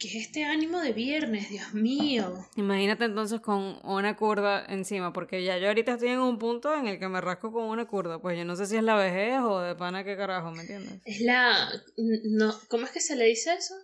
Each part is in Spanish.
¿Qué es este ánimo de viernes? Dios mío. Imagínate entonces con una curda encima, porque ya yo ahorita estoy en un punto en el que me rasco con una curda. Pues yo no sé si es la vejez o de pana qué carajo, ¿me entiendes? Es la... No, ¿Cómo es que se le dice eso?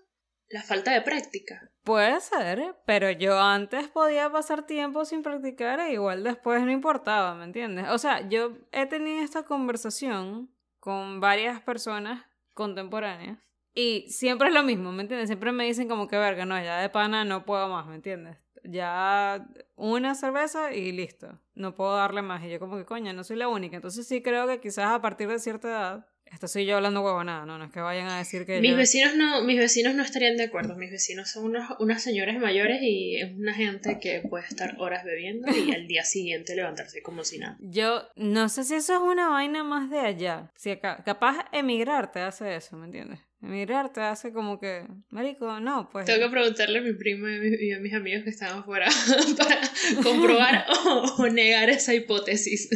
La falta de práctica. Puede ser, pero yo antes podía pasar tiempo sin practicar e igual después no importaba, ¿me entiendes? O sea, yo he tenido esta conversación con varias personas contemporáneas y siempre es lo mismo, ¿me entiendes? Siempre me dicen como que verga, no, ya de pana no puedo más, ¿me entiendes? Ya una cerveza y listo, no puedo darle más. Y yo como que coña, no soy la única. Entonces sí creo que quizás a partir de cierta edad esto soy yo hablando huevonada, no, no es que vayan a decir que. Mis vecinos no, mis vecinos no estarían de acuerdo. Mis vecinos son unos, unas señoras mayores y es una gente que puede estar horas bebiendo y al día siguiente levantarse como si nada. Yo no sé si eso es una vaina más de allá. Si capaz emigrar te hace eso, ¿me entiendes? Emigrar te hace como que, marico, no, pues. Tengo que preguntarle a mi prima y a mis amigos que estaban fuera para comprobar o negar esa hipótesis.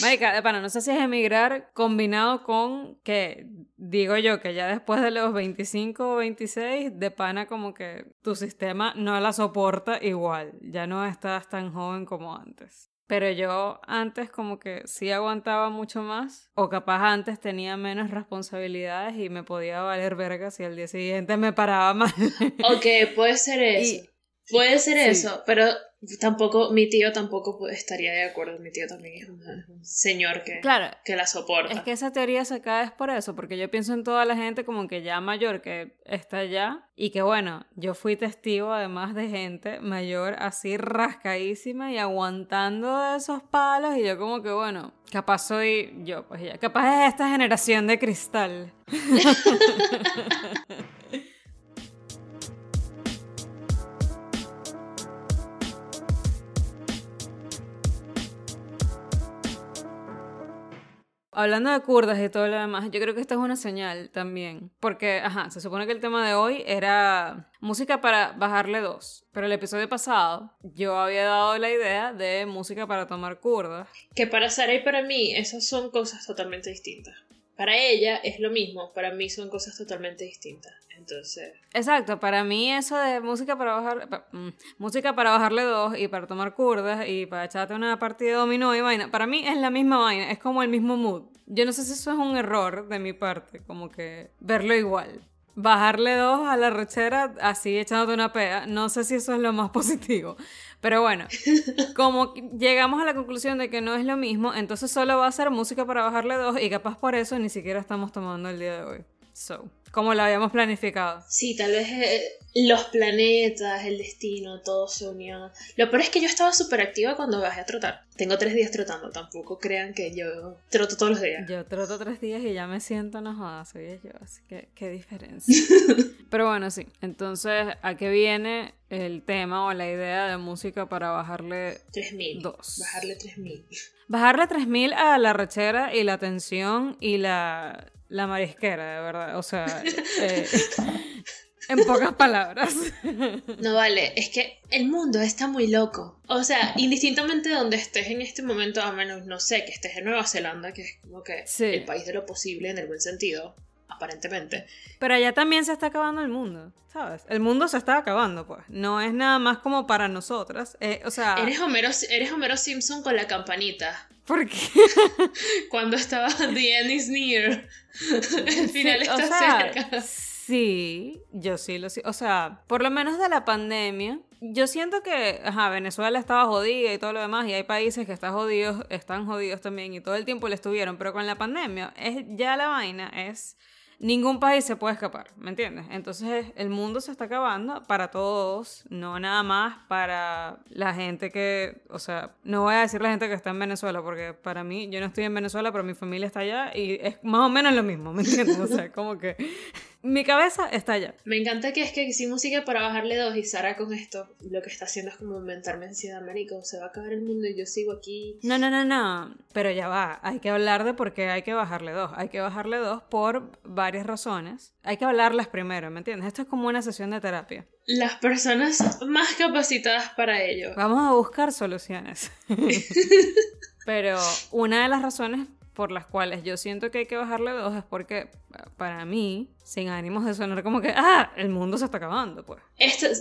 Marica, de pana, no sé si es emigrar combinado con que, digo yo, que ya después de los 25 o 26, de pana como que tu sistema no la soporta igual, ya no estás tan joven como antes. Pero yo antes como que sí aguantaba mucho más, o capaz antes tenía menos responsabilidades y me podía valer verga si al día siguiente me paraba mal. Ok, puede ser eso. Puede ser eso, pero Tampoco, mi tío tampoco estaría de acuerdo. Mi tío también es un, señor que, claro, que la soporta. Es que esa teoría se cae es por eso, porque yo pienso en toda la gente como que ya mayor que está allá y que bueno, yo fui testigo además de gente mayor así rascadísima y aguantando de esos palos y yo como que bueno, capaz soy yo, pues ya, capaz es esta generación de cristal. Hablando de kurdas y todo lo demás, yo creo que esta es una señal también. Porque, ajá, se supone que el tema de hoy era música para bajarle dos. Pero el episodio pasado yo había dado la idea de música para tomar kurdas. Que para Sara y para mí, esas son cosas totalmente distintas. Para ella es lo mismo, para mí son cosas totalmente distintas. Entonces. Exacto, para mí eso de música para bajar. Mm, música para bajarle dos y para tomar curdas y para echarte una partida de dominó y vaina. Para mí es la misma vaina, es como el mismo mood. Yo no sé si eso es un error de mi parte, como que verlo igual. Bajarle dos a la rechera así echándote una pea, no sé si eso es lo más positivo. Pero bueno, como llegamos a la conclusión de que no es lo mismo, entonces solo va a ser música para bajarle dos y capaz por eso ni siquiera estamos tomando el día de hoy. So, como lo habíamos planificado. Sí, tal vez eh, los planetas, el destino, todo se unió. Lo peor es que yo estaba súper activa cuando bajé a trotar. Tengo tres días trotando, tampoco crean que yo troto todos los días. Yo troto tres días y ya me siento enojada, soy yo, así que qué diferencia. Pero bueno, sí. Entonces, ¿a qué viene el tema o la idea de música para bajarle 3000? Dos. Bajarle 3000. Bajarle 3000 a la rechera y la tensión y la la marisquera, de verdad. O sea, eh, en pocas palabras. No vale, es que el mundo está muy loco. O sea, indistintamente de donde estés en este momento, a menos, no sé, que estés en Nueva Zelanda, que es como que el país de lo posible en el buen sentido, aparentemente. Pero allá también se está acabando el mundo, ¿sabes? El mundo se está acabando, pues. No es nada más como para nosotras. Eh, o sea... Eres Homero, eres Homero Simpson con la campanita. ¿Por qué? Cuando estaba The end is near. El final está cerca. Sí, yo sí lo sé. O sea, por lo menos de la pandemia, yo siento que, ajá, Venezuela estaba jodida y todo lo demás, y hay países que están jodidos, están jodidos también, y todo el tiempo le estuvieron, pero con la pandemia, es, ya la vaina es ningún país se puede escapar, ¿me entiendes? Entonces el mundo se está acabando para todos, no nada más para la gente que, o sea, no voy a decir la gente que está en Venezuela, porque para mí, yo no estoy en Venezuela, pero mi familia está allá y es más o menos lo mismo, ¿me entiendes? O sea, como que mi cabeza está allá. Me encanta que es que si música para bajarle dos y Sara con esto lo que está haciendo es como inventarme ansiedad, marico, se va a acabar el mundo y yo sigo aquí. No, no, no, no, pero ya va, hay que hablar de por qué hay que bajarle dos. Hay que bajarle dos por varias razones. Hay que hablarlas primero, ¿me entiendes? Esto es como una sesión de terapia. Las personas más capacitadas para ello. Vamos a buscar soluciones. pero una de las razones por las cuales yo siento que hay que bajarle dos es porque para mí, sin ánimos de sonar como que, ah, el mundo se está acabando, pues.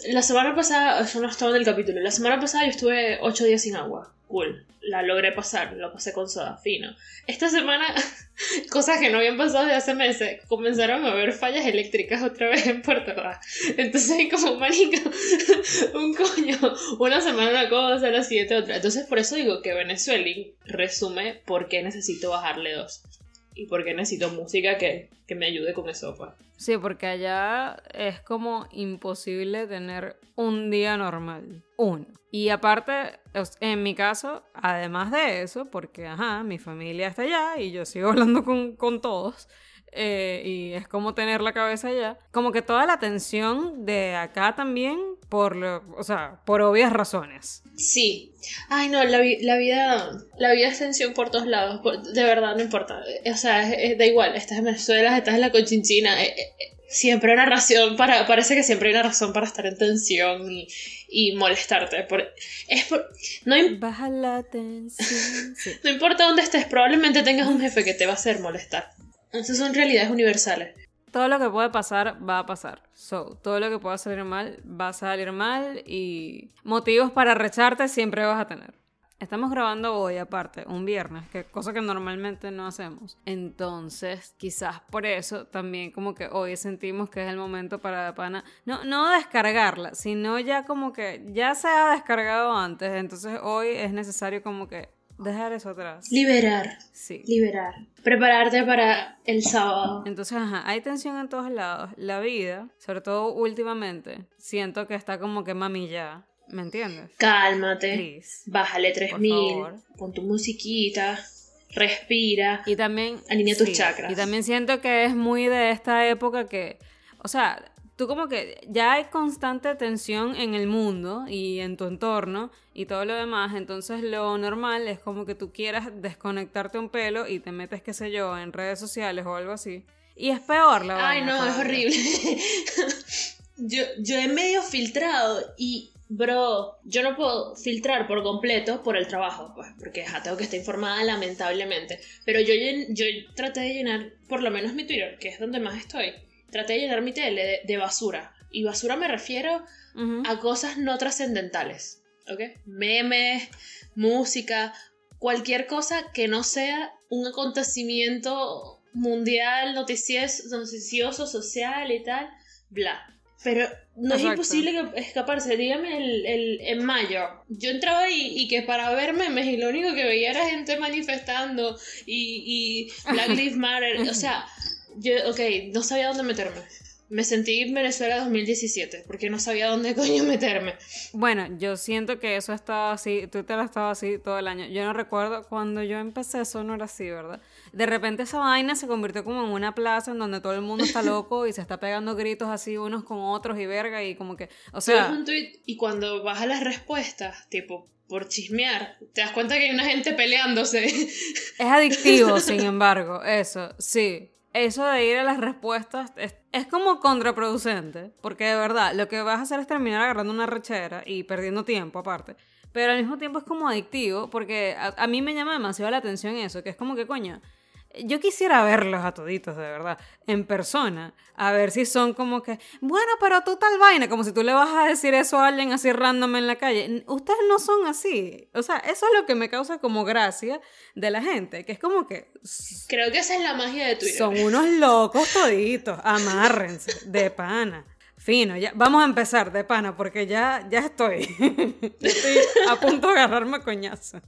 la semana pasada, eso no estaba en el capítulo, la semana pasada yo estuve ocho días sin agua. Cool. La logré pasar, lo pasé con soda fino. Esta semana, cosas que no habían pasado de hace meses, comenzaron a haber fallas eléctricas otra vez en Puerto Rico. Entonces, como marica, un coño, una semana una cosa, la siguiente otra. Entonces, por eso digo que Venezuela resume por qué necesito bajarle dos y porque necesito música que, me ayude con eso. Pues. Sí, porque allá es como imposible tener un día normal. Uno. Y aparte, en mi caso, además de eso, porque, ajá, mi familia está allá y yo sigo hablando con, con todos, eh, y es como tener la cabeza allá. Como que toda la tensión de acá también, por lo, o sea, por obvias razones. Sí. Ay, no, la, la vida la vida es tensión por todos lados. de verdad, no importa. O sea, da igual. Estás en Venezuela, estás en la Conchinchina. Eh, eh, siempre hay una razón para. Parece que siempre hay una razón para estar en tensión y, y molestarte. Por, es por, no, Baja la tensión. no importa dónde estés, probablemente tengas un jefe que te va a hacer molestar. Esas son realidades universales. Todo lo que puede pasar va a pasar. So, todo lo que pueda salir mal va a salir mal y motivos para recharte siempre vas a tener. Estamos grabando hoy aparte, un viernes, que cosa que normalmente no hacemos. Entonces, quizás por eso también como que hoy sentimos que es el momento para la pana, no, no descargarla, sino ya como que ya se ha descargado antes. Entonces hoy es necesario como que Dejar eso atrás. Liberar. Sí. Liberar. Prepararte para el sábado. Entonces, ajá, hay tensión en todos lados. La vida, sobre todo últimamente, siento que está como que mami ya. ¿Me entiendes? Cálmate. Bájale 3000. Pon tu musiquita. Respira. Y también. Alinea tus chakras. Y también siento que es muy de esta época que. O sea, tú como que ya hay constante tensión en el mundo y en tu entorno y todo lo demás, entonces lo normal es como que tú quieras desconectarte un pelo y te metes, qué sé yo, en redes sociales o algo así. Y es peor la Ay, no, es horrible. yo, yo he medio filtrado y, bro, yo no puedo filtrar por completo por el trabajo, pues, porque ja, tengo que estar informada lamentablemente. Pero yo, yo traté de llenar por lo menos mi Twitter, que es donde más estoy traté de llenar mi tele de, basura. Y basura me refiero a cosas no trascendentales. ¿Ok? Memes, música, cualquier cosa que no sea un acontecimiento mundial, noticioso, social y tal, bla. Pero no es imposible escaparse. Dígame el, en mayo. Yo entraba y, y, que para ver memes y lo único que veía era gente manifestando y, y Black Lives Matter. O sea, yo, ok, no sabía dónde meterme. Me sentí en Venezuela 2017, porque no sabía dónde coño meterme. Bueno, yo siento que eso estaba así, Twitter ha estado así todo el año. Yo no recuerdo cuando yo empecé, eso no era así, ¿verdad? De repente esa vaina se convirtió como en una plaza en donde todo el mundo está loco y se está pegando gritos así unos con otros y verga y como que, o sea... un tweet y cuando vas a las respuestas, tipo, por chismear, te das cuenta que hay una gente peleándose. Es adictivo, sin embargo, eso, sí eso de ir a las respuestas es, como contraproducente, porque de verdad lo que vas a hacer es terminar agarrando una rechera y perdiendo tiempo aparte. Pero al mismo tiempo es como adictivo, porque a, mí me llama demasiado la atención eso, que es como que coño, yo quisiera verlos a toditos, de verdad, en persona, a ver si son como que, bueno, pero tú tal vaina, como si tú le vas a decir eso a alguien así random en la calle. Ustedes no son así. O sea, eso es lo que me causa como gracia de la gente, que es como que... Creo que esa es la magia de Twitter. Son unos locos toditos, amárrense, de pana. Fino, ya vamos a empezar de pana porque ya, ya estoy. estoy a punto de agarrarme coñazo.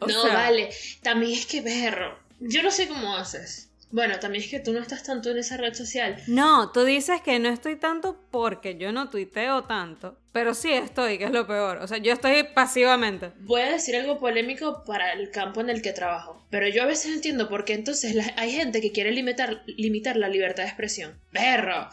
no, vale. También es que perro yo no sé cómo haces. Bueno, también es que tú no estás tanto en esa red social. No, tú dices que no estoy tanto porque yo no tuiteo tanto, pero sí estoy, que es lo peor. O sea, yo estoy pasivamente. Voy a decir algo polémico para el campo en el que trabajo, pero yo a veces entiendo por qué entonces hay gente que quiere limitar, limitar la libertad de expresión. Perro,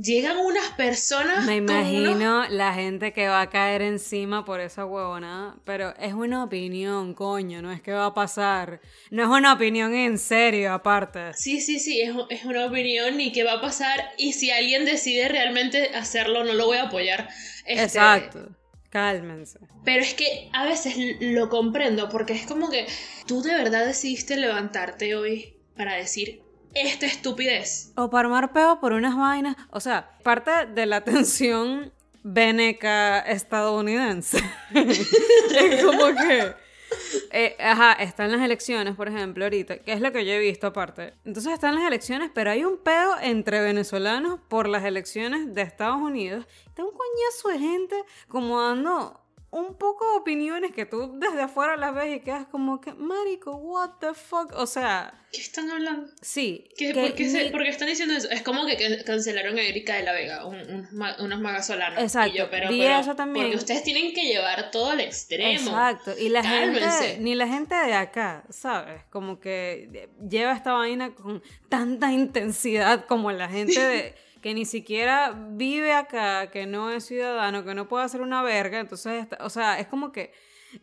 llegan unas personas. Me imagino la gente que va a caer encima por esa huevona. Pero es una opinión, coño, no es que va a pasar. No es una opinión en serio, aparte. Sí, sí, sí, es, es una opinión y que va a pasar. Y si alguien decide realmente hacerlo, no lo voy a apoyar. Este, Exacto. Cálmense. Pero es que a veces lo comprendo porque es como que tú de verdad decidiste levantarte hoy para decir esta estupidez. O para armar peo por unas vainas. O sea, parte de la tensión veneca estadounidense. es como que eh, ajá, están las elecciones, por ejemplo, ahorita, que es lo que yo he visto aparte. Entonces están las elecciones, pero hay un pedo entre venezolanos por las elecciones de Estados Unidos. Está un coñazo de gente como dando un poco de opiniones que tú desde afuera las ves y quedas como que, marico, what the fuck, o sea... ¿Qué están hablando? Sí. ¿Qué, por, qué están diciendo eso? Es como que cancelaron a Erika de la Vega, un, unos magas solanos. Exacto. Y yo, pero, eso también. Porque ustedes tienen que llevar todo al extremo. Exacto. Y la gente, ni la gente de acá, ¿sabes? Como que lleva esta vaina con tanta intensidad como la gente de que ni siquiera vive acá, que no es ciudadano, que no puede hacer una verga, entonces, o sea, es como que,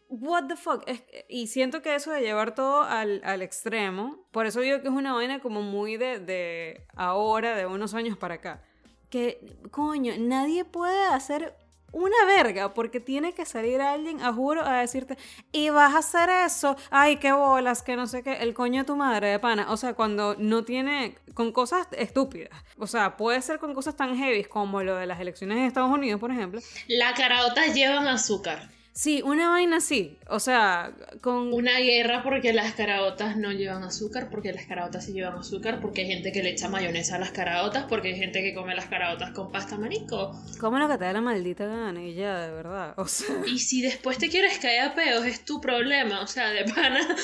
what the fuck, y siento que eso de llevar todo al, al, extremo, por eso digo que es una vaina como muy de, de ahora, de unos años para acá, que, coño, nadie puede hacer una verga, porque tiene que salir alguien, a juro, a decirte, y vas a hacer eso, ay, qué bolas, que no sé qué, el coño de tu madre de pana. O sea, cuando no tiene, con cosas estúpidas. O sea, puede ser con cosas tan heavy como lo de las elecciones en Estados Unidos, por ejemplo. La caraotas llevan azúcar. Sí, una vaina así, o sea, con... Una guerra porque las caraotas no llevan azúcar, porque las caraotas sí llevan azúcar, porque hay gente que le echa mayonesa a las caraotas, porque hay gente que come las caraotas con pasta marico. Come lo que te da la maldita gana y ya, de verdad, o sea... Y si después te quieres caer a peos, es tu problema, o sea, de pana...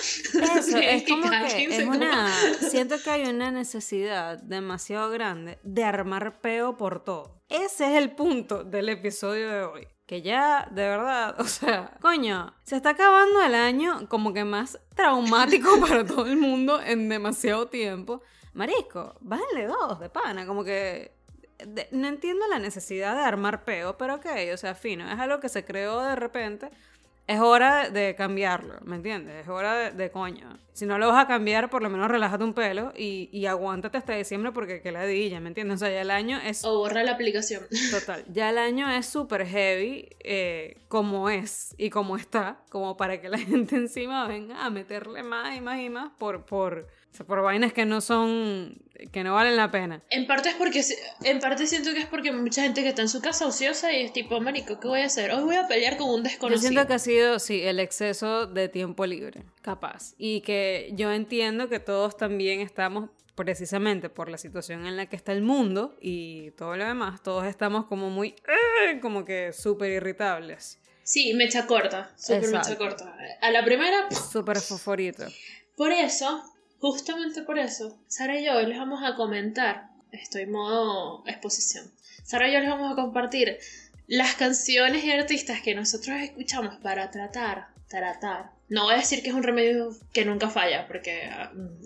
Eso, es como que es una... Siento que hay una necesidad demasiado grande de armar peo por todo. Ese es el punto del episodio de hoy que ya, de verdad, o sea, coño, se está acabando el año como que más traumático para todo el mundo en demasiado tiempo. Marisco, bájale dos de pana, como que no entiendo la necesidad de armar peo, pero ok, o sea, fino, es algo que se creó de repente es hora de cambiarlo, ¿me entiendes? Es hora de, coño. Si no lo vas a cambiar, por lo menos relájate un pelo y, y aguántate hasta diciembre porque que la ya, ¿me entiendes? O sea, ya el año es... O borra la aplicación. Total. Ya el año es súper heavy eh, como es y como está, como para que la gente encima venga a meterle más y más y más por, por, por vainas que no son, que no valen la pena. En parte es porque, en parte siento que es porque mucha gente que está en su casa ociosa y es tipo, marico, ¿qué voy a hacer? Hoy voy a pelear con un desconocido. Yo siento que ha sido, sí, el exceso de tiempo libre, capaz. Y que yo entiendo que todos también estamos precisamente por la situación en la que está el mundo y todo lo demás, todos estamos como muy, eh, como que súper irritables. Sí, mecha corta, súper mecha corta. A la primera... Súper fosforito. Por eso, Justamente por eso, Sara y yo hoy les vamos a comentar, estoy en modo exposición, Sara y yo les vamos a compartir las canciones y artistas que nosotros escuchamos para tratar, tratar. No voy a decir que es un remedio que nunca falla, porque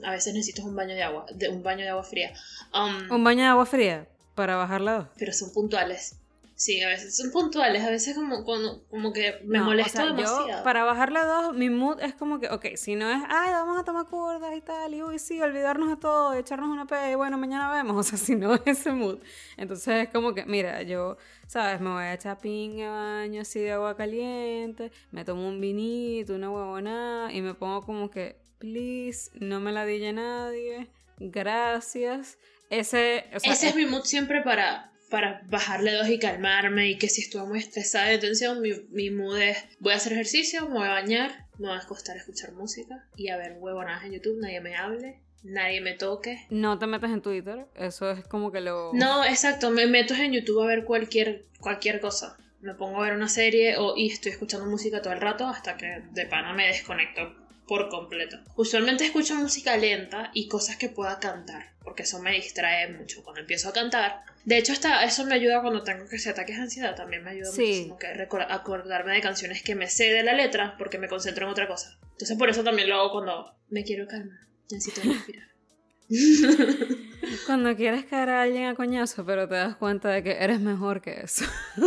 a, veces necesitas un baño de agua, de, un baño de agua fría. Um, un baño de agua fría para bajarla. Pero son puntuales. Sí, a veces son puntuales, a veces como, como, que me molesta demasiado. Yo, para bajarle a dos, mi mood es como que, ok, si no es, ay, vamos a tomar curdas y tal, y uy, sí, olvidarnos de todo, echarnos una pe y bueno, mañana vemos, o sea, si no es ese mood. Entonces es como que, mira, yo, ¿sabes? Me voy a echar pingue baño así de agua caliente, me tomo un vinito, una huevonada, y me pongo como que, please, no me la dije nadie, gracias. Ese, Ese es mi mood siempre para para bajarle dos y calmarme y que si estuve muy estresada de tensión, mi, mi mood es voy a hacer ejercicio, me voy a bañar, me voy a acostar a escuchar música y a ver huevonadas en YouTube, nadie me hable, nadie me toque. No te metes en Twitter, eso es como que lo... No, exacto, me meto en YouTube a ver cualquier, cualquier cosa. Me pongo a ver una serie o, y estoy escuchando música todo el rato hasta que de pana me desconecto por completo. Usualmente escucho música lenta y cosas que pueda cantar, porque eso me distrae mucho. Cuando empiezo a cantar, de hecho, hasta eso me ayuda cuando tengo que hacer ataques de ansiedad. También me ayuda muchísimo que acordarme de canciones que me sé de la letra porque me concentro en otra cosa. Entonces, por eso también lo hago cuando me quiero calmar. Necesito respirar. cuando quieres caer a alguien a coñazo, pero te das cuenta de que eres mejor que eso.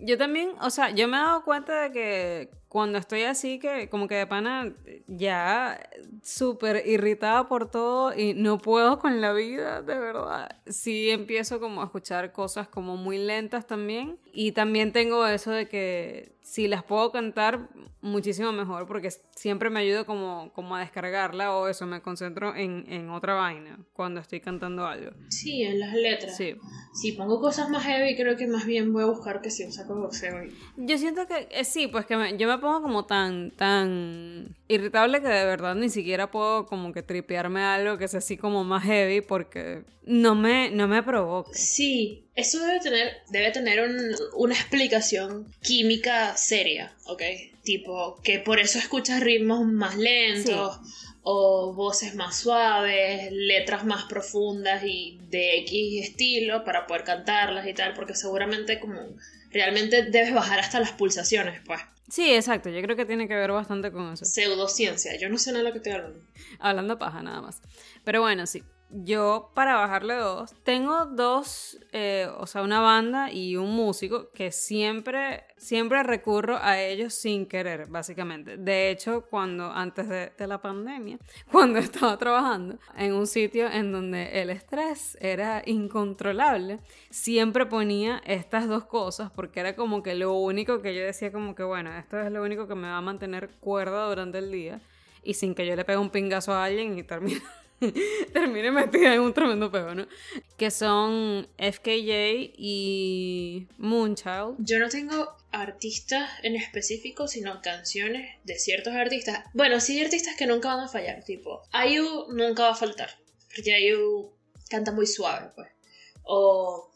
yo también, o sea, yo me he dado cuenta de que cuando estoy así que como que de pana ya súper irritada por todo y no puedo con la vida, de verdad. Sí empiezo como a escuchar cosas como muy lentas también y también tengo eso de que si las puedo cantar, muchísimo mejor, porque siempre me ayudo como, como a descargarla o eso, me concentro en, en, otra vaina cuando estoy cantando algo. Sí, en las letras. Sí. Si pongo cosas más heavy, creo que más bien voy a buscar que si un saco boxeo. Yo siento que eh, sí, pues que yo me pongo como tan, tan irritable que de verdad ni siquiera puedo como que tripearme algo que sea así como más heavy porque no me, no me provoca. Sí, eso debe tener, debe tener una explicación química seria, ¿ok? Tipo, que por eso escuchas ritmos más lentos o voces más suaves, letras más profundas y de X estilo para poder cantarlas y tal, porque seguramente como realmente debes bajar hasta las pulsaciones, pues. Sí, exacto, yo creo que tiene que ver bastante con eso. Pseudociencia, yo no sé nada de lo que estoy hablando. Hablando paja nada más. Pero bueno, sí, yo para bajarle dos, tengo dos, eh, o sea, una banda y un músico que siempre, siempre recurro a ellos sin querer, básicamente. De hecho, cuando antes de, la pandemia, cuando estaba trabajando en un sitio en donde el estrés era incontrolable, siempre ponía estas dos cosas porque era como que lo único que yo decía como que, bueno, esto es lo único que me va a mantener cuerda durante el día y sin que yo le pegue un pingazo a alguien y termine termine metida en un tremendo pego, ¿no? Que son FKJ y Moonchild. Yo no tengo artistas en específico, sino canciones de ciertos artistas. Bueno, sí hay artistas que nunca van a fallar, tipo, Ayu nunca va a faltar, porque Ayu canta muy suave, pues. O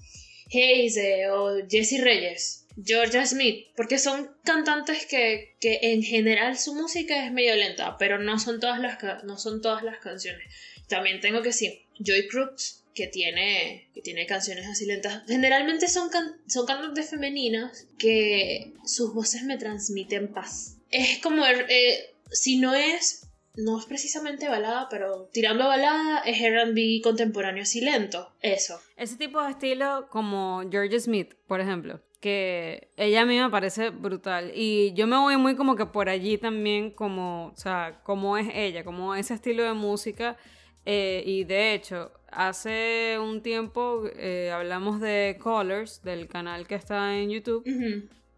Haze o Jesse Reyes. Georgia Smith, porque son cantantes que, que, en general su música es medio lenta, pero no son todas las, no son todas las canciones. También tengo que decir, Joy Crooks, que tiene, que tiene canciones así lentas. Generalmente son, son cantantes femeninas que sus voces me transmiten paz. Es como, eh, si no es, no es precisamente balada, pero tirando a balada es RB contemporáneo así lento. Eso. Ese tipo de estilo como Georgia Smith, por ejemplo que ella a mí me parece brutal y yo me voy muy como que por allí también como, o sea, como es ella, como ese estilo de música eh, y de hecho, hace un tiempo eh, hablamos de Colors, del canal que está en YouTube.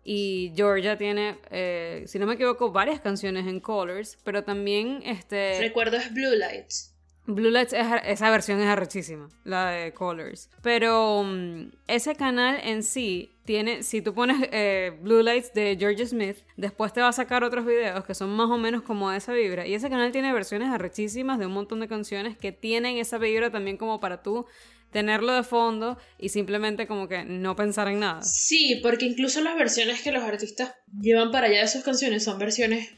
Y Georgia tiene, eh, si no me equivoco, varias canciones en Colors, pero también este... Recuerdo es Blue Lights. Blue Lights, esa versión es arrechísima, la de Colors. Pero mm, ese canal en sí tiene, si tú pones eh, Blue Lights de George Smith, después te va a sacar otros videos que son más o menos como esa vibra. Y ese canal tiene versiones arrechísimas de un montón de canciones que tienen esa vibra también como para tú tenerlo de fondo y simplemente como que no pensar en nada. Sí, porque incluso las versiones que los artistas llevan para allá de sus canciones son versiones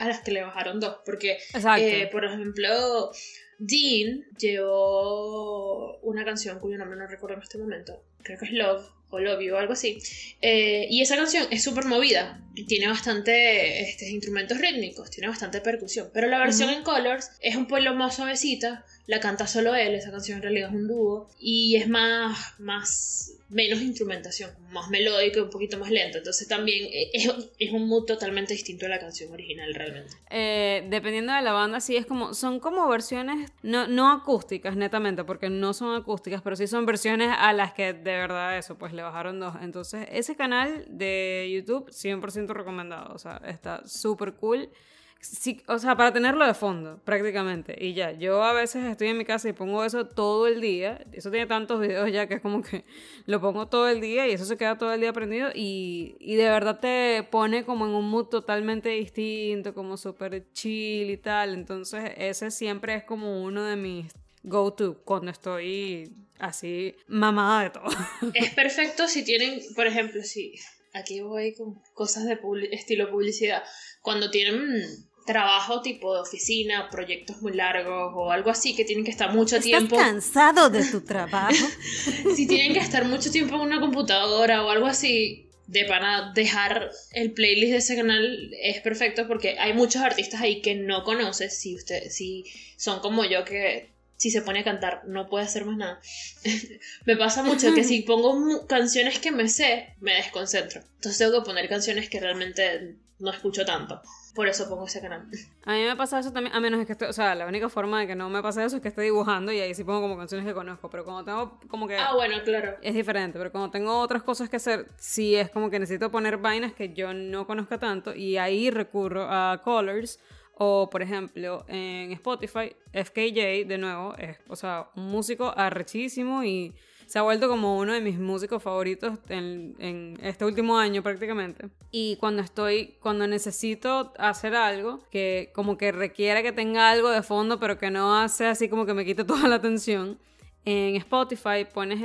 a las que le bajaron dos. Porque, eh, por ejemplo, Dean llevó una canción cuyo nombre no recuerdo en este momento, creo que es Love o Love You o algo así. Eh, y esa canción es súper movida, tiene bastante este, instrumentos rítmicos, tiene bastante percusión, pero la versión en Colors es un pueblo más suavecita, la canta solo él, esa canción en realidad es un dúo, y es más, más menos instrumentación, más melódico un poquito más lento. Entonces también es, es, un mood totalmente distinto a la canción original realmente. Eh, dependiendo de la banda, sí es como, son como versiones no, no acústicas netamente, porque no son acústicas, pero sí son versiones a las que de verdad eso, pues le bajaron dos. Entonces ese canal de YouTube 100% recomendado, o sea, está súper cool o sea, para tenerlo de fondo, prácticamente. Y ya, yo a veces estoy en mi casa y pongo eso todo el día. Eso tiene tantos videos ya que es como que lo pongo todo el día y eso se queda todo el día prendido. Y, y de verdad te pone como en un mood totalmente distinto, como súper chill y tal. Entonces, ese siempre es como uno de mis go-to cuando estoy así mamada de todo. Es perfecto si tienen, por ejemplo, si aquí voy con cosas de estilo publicidad, cuando tienen trabajo tipo de oficina, proyectos muy largos o algo así que tienen que estar mucho tiempo. ¿Estás cansado de tu trabajo? si tienen que estar mucho tiempo en una computadora o algo así, de para dejar el playlist de ese canal es perfecto porque hay muchos artistas ahí que no conoces si usted si son como yo que si se pone a cantar no puede hacer más nada. me pasa mucho que si pongo canciones que me sé, me desconcentro. Entonces tengo que poner canciones que realmente no escucho tanto. Por eso pongo ese canal. A mí me pasa eso también, a menos que esté, o sea, la única forma de que no me pase eso es que esté dibujando y ahí sí pongo como canciones que conozco, pero cuando tengo como que... Ah, bueno, claro. Es diferente, pero cuando tengo otras cosas que hacer, sí es como que necesito poner vainas que yo no conozca tanto y ahí recurro a Colors o, por ejemplo, en Spotify, FKJ, de nuevo, es, o sea, un músico arrechísimo y se ha vuelto como uno de mis músicos favoritos en, este último año prácticamente. Y cuando estoy, cuando necesito hacer algo que como que requiera que tenga algo de fondo, pero que no hace así como que me quite toda la atención, en Spotify pones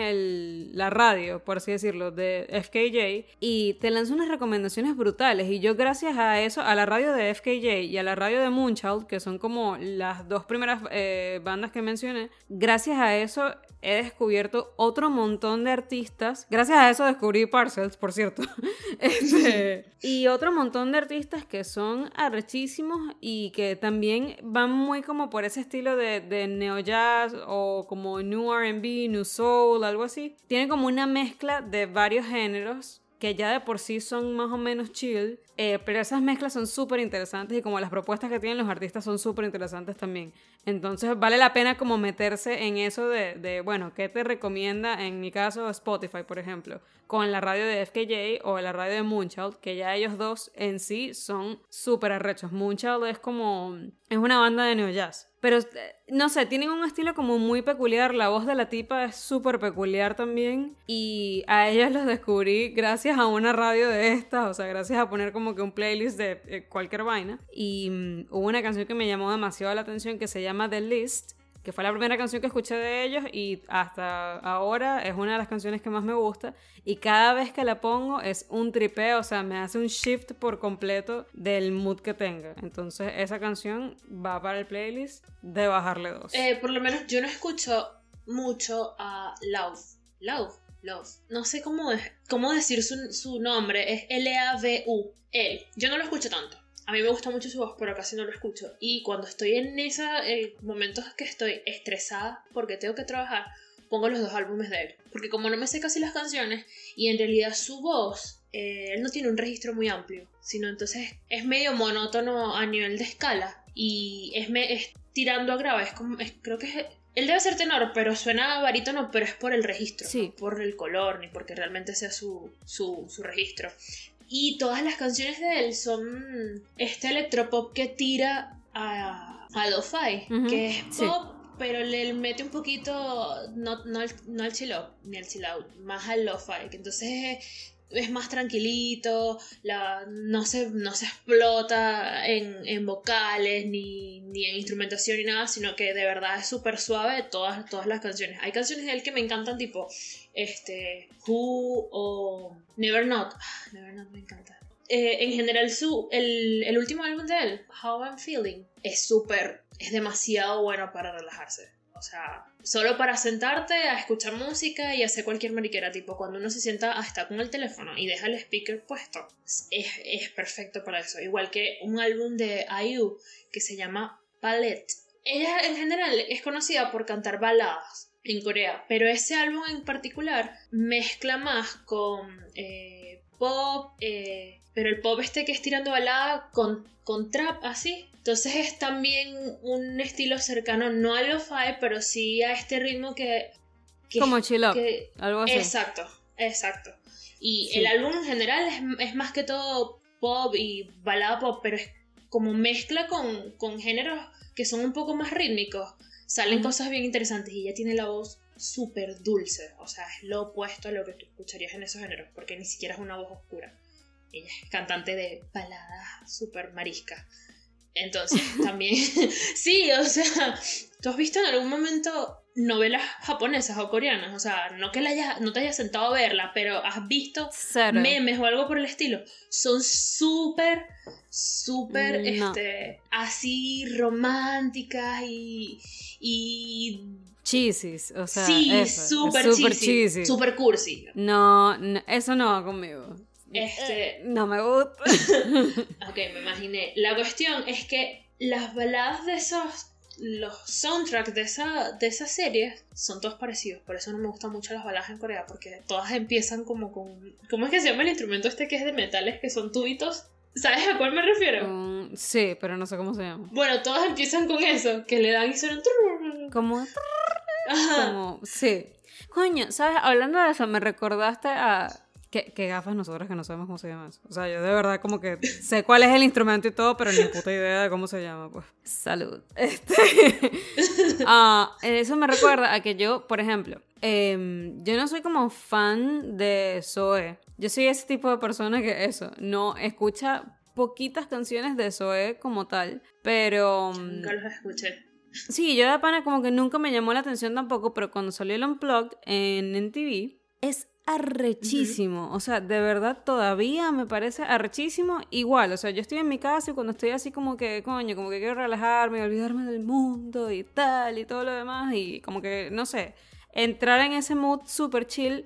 la radio, por así decirlo, de FKJ y te lanza unas recomendaciones brutales. Y yo gracias a eso, a la radio de FKJ y a la radio de Moonchild, que son como las dos primeras eh, bandas que mencioné, gracias a eso he descubierto otro montón de artistas. Gracias a eso descubrí Parcels, por cierto. Este, y otro montón de artistas que son arrechísimos y que también van muy como por ese estilo de, de neo jazz o como new RB, new soul, algo así. Tienen como una mezcla de varios géneros que ya de por sí son más o menos chill, eh, pero esas mezclas son súper interesantes y como las propuestas que tienen los artistas son súper interesantes también. Entonces vale la pena como meterse en eso de, de, bueno, ¿qué te recomienda? En mi caso Spotify, por ejemplo, con la radio de FKJ o la radio de Moonchild, que ya ellos dos en sí son súper arrechos. Moonchild es como, es una banda de neo jazz. Pero eh, no sé, tienen un estilo como muy peculiar. La voz de la tipa es súper peculiar también. Y a ellas los descubrí gracias a una radio de estas. O sea, gracias a poner como que un playlist de eh, cualquier vaina. Y mm, hubo una canción que me llamó demasiado la atención que se llama The List que fue la primera canción que escuché de ellos y hasta ahora es una de las canciones que más me gusta y cada vez que la pongo es un tripeo, o sea, me hace un shift por completo del mood que tenga. Entonces esa canción va para el playlist de bajarle dos. Eh, por lo menos yo no escucho mucho a Love. Love. Love. No sé cómo, cómo decir su, su nombre, es L-A-V-U. Él. Yo no lo escucho tanto a mí me gusta mucho su voz, pero casi no lo escucho. Y cuando estoy en esos eh, momentos que estoy estresada porque tengo que trabajar, pongo los dos álbumes de él. Porque como no me sé casi las canciones, y en realidad su voz, eh, él no tiene un registro muy amplio, sino entonces es medio monótono a nivel de escala. Y es, me, es tirando a grave, es como, creo que es, él debe ser tenor, pero suena barítono, pero es por el registro, no por el color, ni porque realmente sea su, su, su registro. Y todas las canciones de él son este electropop que tira a, a lo-fi, que es pop, pero le mete un poquito, no, no, no al chill out, ni al chill out, más al lo-fi, que entonces es más tranquilito, la, no, se, no se explota en, en vocales ni, ni, en instrumentación ni nada, sino que de verdad es súper suave todas, todas las canciones. Hay canciones de él que me encantan, tipo este, Who o Never Not. Ah, Never Not me encanta. Eh, en general, su, el, el último álbum de él, How I'm Feeling, es súper, es demasiado bueno para relajarse. O sea, solo para sentarte a escuchar música y hacer cualquier mariquera, tipo cuando uno se sienta hasta con el teléfono y deja el speaker puesto, es, es perfecto para eso. Igual que un álbum de IU que se llama Palette. Ella en general es conocida por cantar baladas en Corea, pero ese álbum en particular mezcla más con eh, pop, eh, pero el pop este que es tirando balada con, con trap así, entonces es también un estilo cercano, no a lo-fi, pero sí a este ritmo que... Como chill up, algo así. Exacto, exacto. Y el álbum en general es, más que todo pop y balada pop, pero es como mezcla con, con géneros que son un poco más rítmicos. Salen cosas bien interesantes y ella tiene la voz súper dulce. O sea, es lo opuesto a lo que tú escucharías en esos géneros, porque ni siquiera es una voz oscura. Ella es cantante de balada súper marisca. Entonces, también, sí, o sea, ¿tú has visto en algún momento novelas japonesas o coreanas? O sea, no que la haya, no te hayas sentado a verla, pero has visto memes o algo por el estilo. Son súper, súper, este, así románticas y... y Cheesies, o sea, sí, súper cheesy, súper cursi. No, no, eso no va conmigo. Este, no me gusta. ok, me imaginé. La cuestión es que las baladas de esos, los soundtracks de esa, de esas series son todos parecidos. Por eso no me gustan mucho las baladas en Corea, porque todas empiezan como con... ¿Cómo es que se llama el instrumento este que es de metales, que son tubitos? ¿Sabes a cuál me refiero? Mm, sí, pero no sé cómo se llama. Bueno, todos empiezan con eso, que le dan y suenan... Como... Como... Sí. Coño, ¿sabes? Hablando de eso, me recordaste a... ¿Qué, gafas nosotros que no sabemos cómo se llama eso? O sea, yo de verdad como que sé cuál es el instrumento y todo, pero ni puta idea de cómo se llama, pues. Salud. Este... Ah, eso me recuerda a que yo, por ejemplo, em, yo no soy como fan de Zoe. Yo soy ese tipo de persona que eso, no escucha poquitas canciones de Zoe como tal, pero... Mm, nunca los escuché. Sí, yo de pana como que nunca me llamó la atención tampoco, pero cuando salió el Unplugged en NTV, es arrechísimo. O sea, de verdad todavía me parece arrechísimo. Igual, o sea, yo estoy en mi casa y cuando estoy así como que, coño, como que quiero relajarme, olvidarme del mundo y tal y todo lo demás y como que, no sé, entrar en ese mood super chill,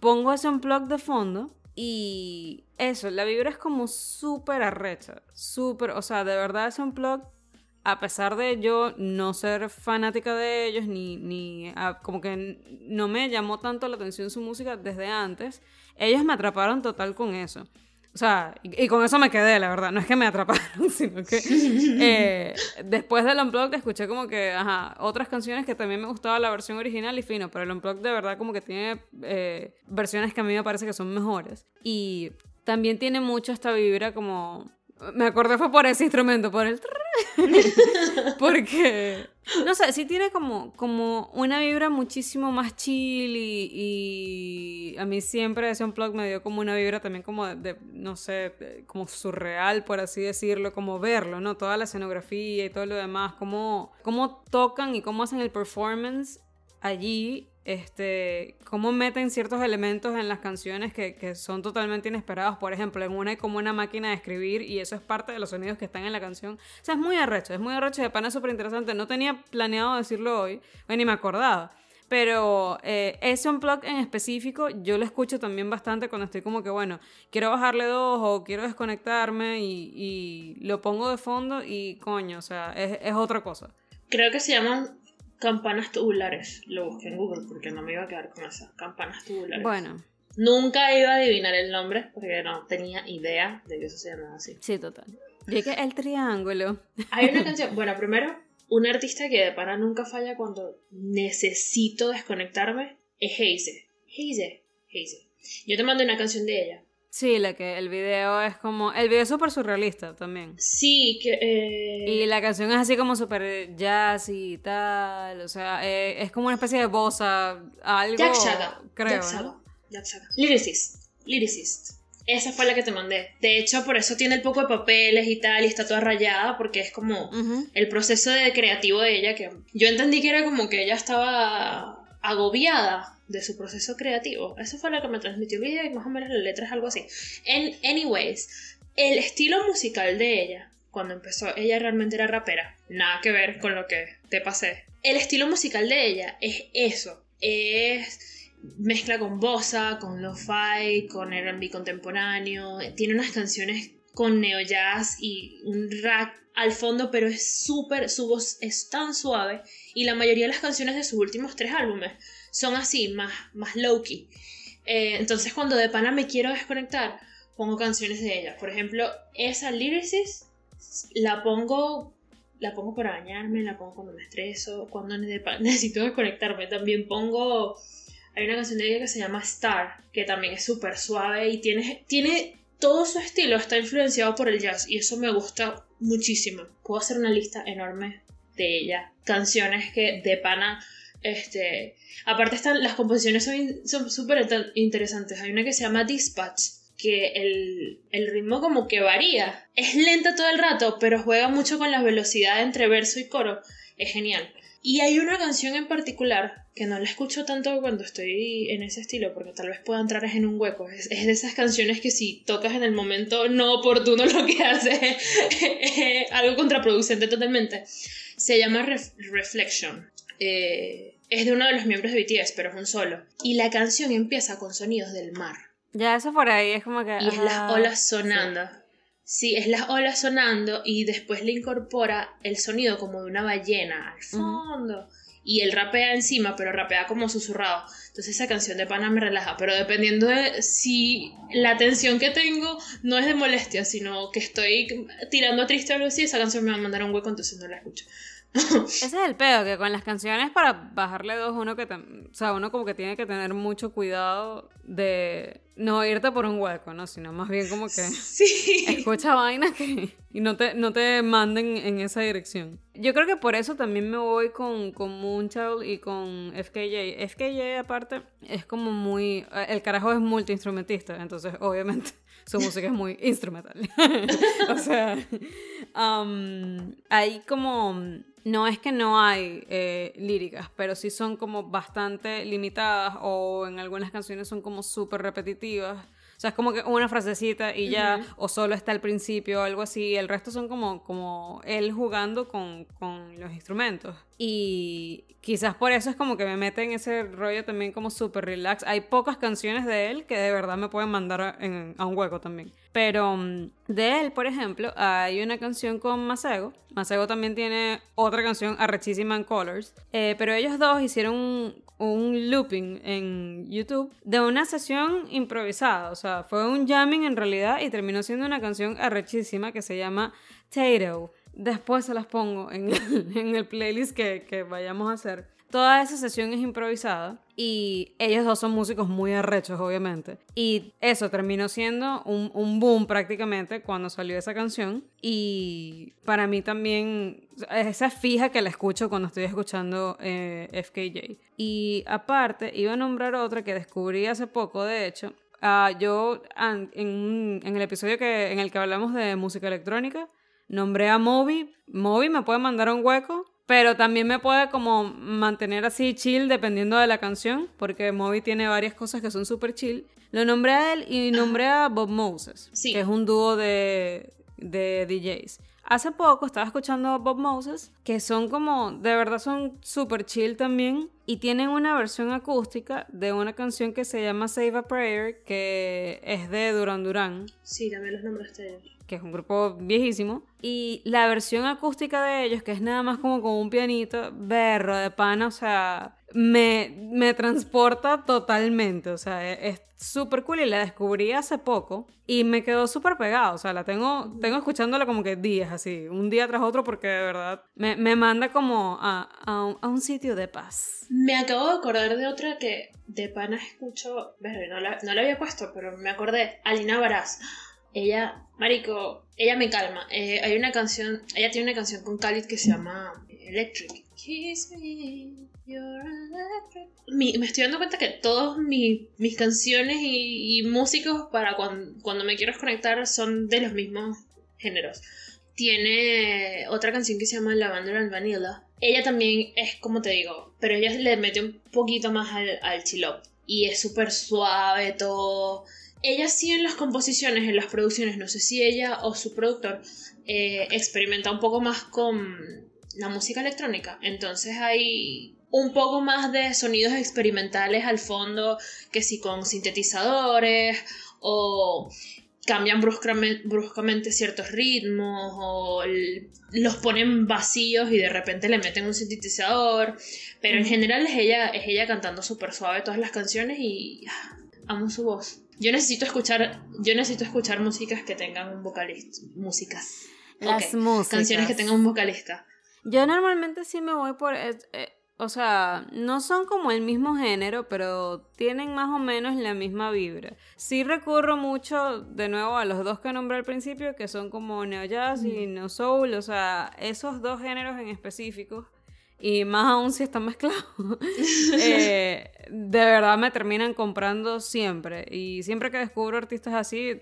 pongo ese unplug de fondo y eso, la vibra es como súper arrecha, súper, o sea, de verdad ese unplug a pesar de yo no ser fanática de ellos, ni, ni como que no me llamó tanto la atención su música desde antes, ellos me atraparon total con eso. O sea, y, con eso me quedé, la verdad. No es que me atraparon, sino que eh, después del Unplugged escuché como que, otras canciones que también me gustaba la versión original y fino, pero el Unplugged de verdad como que tiene eh, versiones que a mí me parece que son mejores. Y también tiene mucho esta vibra como me acordé fue por ese instrumento, por el... Porque, no sé, sí tiene como, como una vibra muchísimo más chill y, a mí siempre ese unplug me dio como una vibra también como de, no sé, como surreal, por así decirlo, como verlo, ¿no? Toda la escenografía y todo lo demás, cómo, cómo tocan y cómo hacen el performance allí este, cómo meten ciertos elementos en las canciones que, que, son totalmente inesperados. Por ejemplo, en una hay como una máquina de escribir y eso es parte de los sonidos que están en la canción. O sea, es muy arrecho, es muy arrecho de pana, súper interesante. No tenía planeado decirlo hoy, ni me acordaba. Pero eh, ese unplug en específico yo lo escucho también bastante cuando estoy como que, bueno, quiero bajarle dos o quiero desconectarme y, y lo pongo de fondo y coño, o sea, es, es otra cosa. Creo que se llaman Campanas tubulares. Lo busqué en Google porque no me iba a quedar con esas campanas tubulares. Bueno. Nunca iba a adivinar el nombre porque no tenía idea de que eso se llamaba así. Sí, total. Llegué el triángulo. Hay una canción. Bueno, primero, un artista que de para nunca falla cuando necesito desconectarme es Haze. Haze. Haze. Yo te mando una canción de ella. Sí, la que el video es como. El video es súper surrealista también. Sí, que. Eh, y la canción es así como súper jazz y tal. O sea, eh, es como una especie de bossa. Algo. Jack Shaga. Creo. Jack Shaga. Lyricist. Lyricist. Esa fue la que te mandé. De hecho, por eso tiene el poco de papeles y tal, y está toda rayada, porque es como el proceso de creativo de ella, que yo entendí que era como que ella estaba agobiada de su proceso creativo. Eso fue lo que me transmitió el video y más o menos la letra es algo así. En, anyways, el estilo musical de ella, cuando empezó, ella realmente era rapera. Nada que ver con lo que te pasé. El estilo musical de ella es eso. Es mezcla con bossa, con lo-fi, con R&B contemporáneo. Tiene unas canciones con neo jazz y un rap al fondo, pero es súper, su voz es tan suave y la mayoría de las canciones de sus últimos tres álbumes son así, más, más low-key. Eh, entonces cuando de pana me quiero desconectar, pongo canciones de ella. Por ejemplo, esa Lyricist la pongo, la pongo para bañarme, la pongo cuando me estreso, cuando necesito desconectarme. También pongo, hay una canción de ella que se llama Star, que también es súper suave y tiene, tiene todo su estilo, está influenciado por el jazz y eso me gusta muchísimo. Puedo hacer una lista enorme de ella. Canciones que de pana este, aparte están, las composiciones son súper interesantes. Hay una que se llama Dispatch, que el, el, ritmo como que varía. Es lenta todo el rato, pero juega mucho con la velocidad entre verso y coro. Es genial. Y hay una canción en particular que no la escucho tanto cuando estoy en ese estilo, porque tal vez pueda entrar en un hueco. Es, de esas canciones que si tocas en el momento no oportuno lo que hace es algo contraproducente totalmente. Se llama Reflection. Eh, es de uno de los miembros de BTS, pero es un solo. Y la canción empieza con sonidos del mar. Ya, eso por ahí es como que... Y es las olas sonando. Sí. es las olas sonando y después le incorpora el sonido como de una ballena al fondo. Y él rapea encima, pero rapea como susurrado. Entonces esa canción de pana me relaja, pero dependiendo de si la atención que tengo no es de molestia, sino que estoy tirando triste o algo así, esa canción me va a mandar un hueco, entonces no la escucho. Ese es el pedo, que con las canciones para bajarle dos, uno que, o sea, uno como que tiene que tener mucho cuidado de no irte por un hueco, ¿no? Sino más bien como que sí. escucha vainas que y no te, no te manden en esa dirección. Yo creo que por eso también me voy con, con Moonchild y con FKJ. FKJ aparte es como muy... El carajo es multiinstrumentista, entonces obviamente su música es muy instrumental. o sea, um, hay como no es que no hay eh, líricas, pero sí son como bastante limitadas o en algunas canciones son como súper repetitivas. O sea, es como que una frasecita y ya, o solo está al principio o algo así. El resto son como, como él jugando con, con los instrumentos. Y quizás por eso es como que me mete en ese rollo también como súper relax. Hay pocas canciones de él que de verdad me pueden mandar a, un hueco también. Pero mm, de él, por ejemplo, hay una canción con Masego. Masego también tiene otra canción arrechísima en Colors. Eh, pero ellos dos hicieron un, looping en YouTube de una sesión improvisada. O sea, fue un jamming en realidad y terminó siendo una canción arrechísima que se llama Tato. Después se las pongo en el, playlist que, que, vayamos a hacer. Toda esa sesión es improvisada y ellos dos son músicos muy arrechos, obviamente. Y eso terminó siendo un, un boom prácticamente cuando salió esa canción. Y para mí también, esa fija que la escucho cuando estoy escuchando eh, FKJ. Y aparte, iba a nombrar otra que descubrí hace poco, de hecho, Uh, yo en, en, el episodio que, en el que hablamos de música electrónica, nombré a Moby. Moby me puede mandar un hueco, pero también me puede como mantener así chill dependiendo de la canción, porque Moby tiene varias cosas que son súper chill. Lo nombré a él y nombré a Bob Moses, que es un dúo de, de DJs. Hace poco estaba escuchando Bob Moses, que son como, de verdad son súper chill también, y tienen una versión acústica de una canción que se llama Save a Prayer, que es de Duran Duran. Sí, también los nombraste que es un grupo viejísimo, y la versión acústica de ellos, que es nada más como con un pianito, berro de pana, o sea, me, me transporta totalmente, o sea, e, es súper cool y la descubrí hace poco y me quedó súper pegado, o sea, la tengo, tengo escuchándola como que días así, un día tras otro porque de verdad me, me manda como a, a, un, sitio de paz. Me acabo de acordar de otra que de pana escucho, no la, no la había puesto, pero me acordé, Alina Baraz ella, Marico, ella me calma. Eh, hay una canción, ella tiene una canción con Khalid que se llama Electric. Kiss me, you're electric. me estoy dando cuenta que todas mis canciones y, músicos para cuando, me quiero desconectar son de los mismos géneros. Tiene otra canción que se llama Lavender and Vanilla. Ella también es como te digo, pero ella le mete un poquito más al, al chilop. Y es súper suave todo ella sí en las composiciones, en las producciones, no sé si ella o su productor eh, experimenta un poco más con la música electrónica. Entonces hay un poco más de sonidos experimentales al fondo, que si con sintetizadores o cambian bruscamente, ciertos ritmos o los ponen vacíos y de repente le meten un sintetizador. Pero en general es ella, es ella cantando súper suave todas las canciones y ah, amo su voz. Yo necesito escuchar, yo necesito escuchar músicas que tengan un vocalista. Músicas. Las músicas. Canciones que tengan un vocalista. Yo normalmente sí me voy por. Eh, eh, o sea, no son como el mismo género, pero tienen más o menos la misma vibra. Sí recurro mucho, de nuevo, a los dos que nombré al principio, que son como neo jazz y neo soul. O sea, esos dos géneros en específico y más aún si están mezclados, eh, de verdad me terminan comprando siempre. Y siempre que descubro artistas así,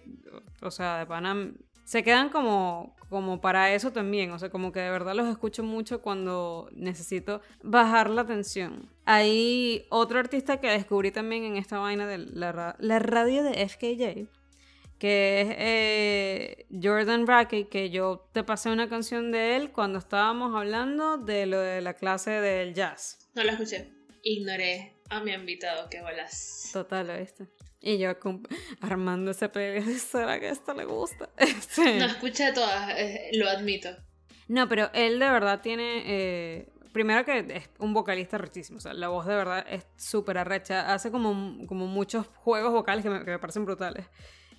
o sea, de Panam, se quedan como, como para eso también. O sea, como que de verdad los escucho mucho cuando necesito bajar la tensión. Hay otro artista que descubrí también en esta vaina de la, la radio de FKJ que es eh, Jordan Brackey, que yo te pasé una canción de él cuando estábamos hablando de lo de la clase del jazz. No la escuché. Ignoré a mi invitado, qué bolas. Total, ¿viste? Y yo armando ese playlist, ¿será que esto le gusta? No escuché todas, eh, lo admito. No, pero él de verdad tiene... Eh, primero que es un vocalista rechísimo, o sea, la voz de verdad es súper arrecha, hace como, como muchos juegos vocales que me, que me parecen brutales.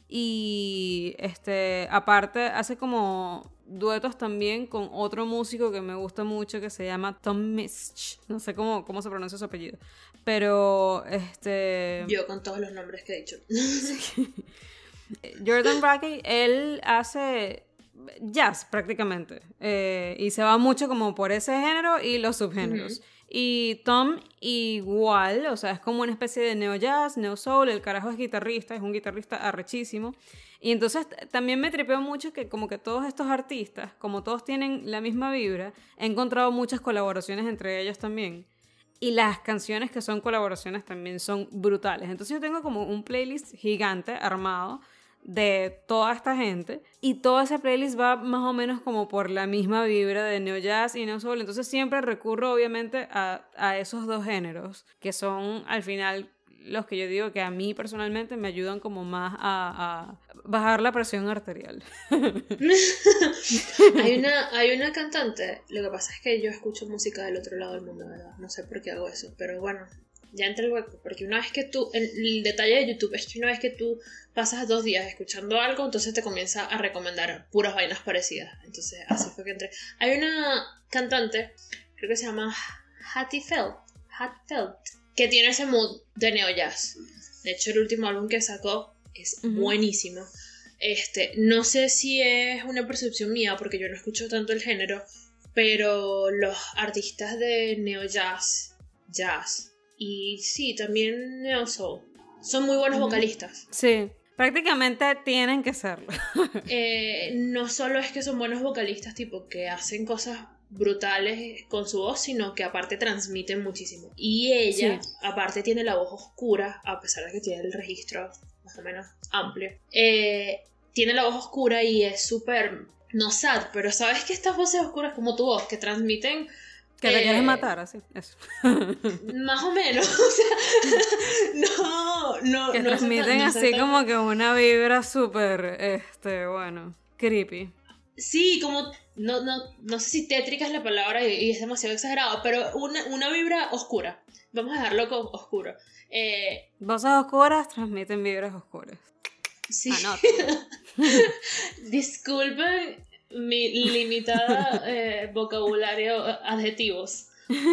Y este, aparte, hace como duetos también con otro músico que me gusta mucho que se llama Tom Misch. No sé cómo, cómo se pronuncia su apellido. Pero, este... Yo con todos los nombres que he dicho. Jordan Brackey, él hace jazz prácticamente. Eh, y se va mucho como por ese género y los subgéneros. Y Tom igual, o sea, es como una especie de neo jazz, neo soul, el carajo es guitarrista, es un guitarrista arrechísimo. Y entonces también me tripeó mucho que como que todos estos artistas, como todos tienen la misma vibra, he encontrado muchas colaboraciones entre ellos también. Y las canciones que son colaboraciones también son brutales. Entonces yo tengo como un playlist gigante armado de toda esta gente y toda esa playlist va más o menos como por la misma vibra de neo jazz y neo soul entonces siempre recurro obviamente a, a esos dos géneros que son al final los que yo digo que a mí personalmente me ayudan como más a, bajar la presión arterial. hay, una, hay una cantante, lo que pasa es que yo escucho música del otro lado del mundo, ¿verdad? No sé por qué hago eso, pero bueno, ya entra el hueco, porque una vez que tú, el, detalle de YouTube es que una vez que tú pasas dos días escuchando algo, entonces te comienza a recomendar puras vainas parecidas. Entonces así fue que entré. Hay una cantante, creo que se llama Hattie Felt, Felt que tiene ese mood de neo jazz. De hecho, el último álbum que sacó es buenísimo. Este, no sé si es una percepción mía, porque yo no escucho tanto el género, pero los artistas de neo jazz, jazz, y sí, también Neo Soul. Son muy buenos vocalistas. Sí, prácticamente tienen que serlo. Eh, no solo es que son buenos vocalistas, tipo que hacen cosas brutales con su voz, sino que aparte transmiten muchísimo. Y ella, aparte, tiene la voz oscura, a pesar de que tiene el registro más o menos amplio. Eh, tiene la voz oscura y es súper, no sad, pero sabes que estas voces oscuras como tu voz, que transmiten que te quieres eh, matar, así, eso. Más o menos, o sea, no, no. Que transmiten así como que una vibra súper, este, bueno, creepy. Sí, como, no, no, no sé si tétrica es la palabra y, es demasiado exagerado, pero una, una, vibra oscura. Vamos a dejarlo con oscuro. Eh, Voces oscuras transmiten vibras oscuras. Sí. Disculpen mi limitada eh, vocabulario, adjetivos.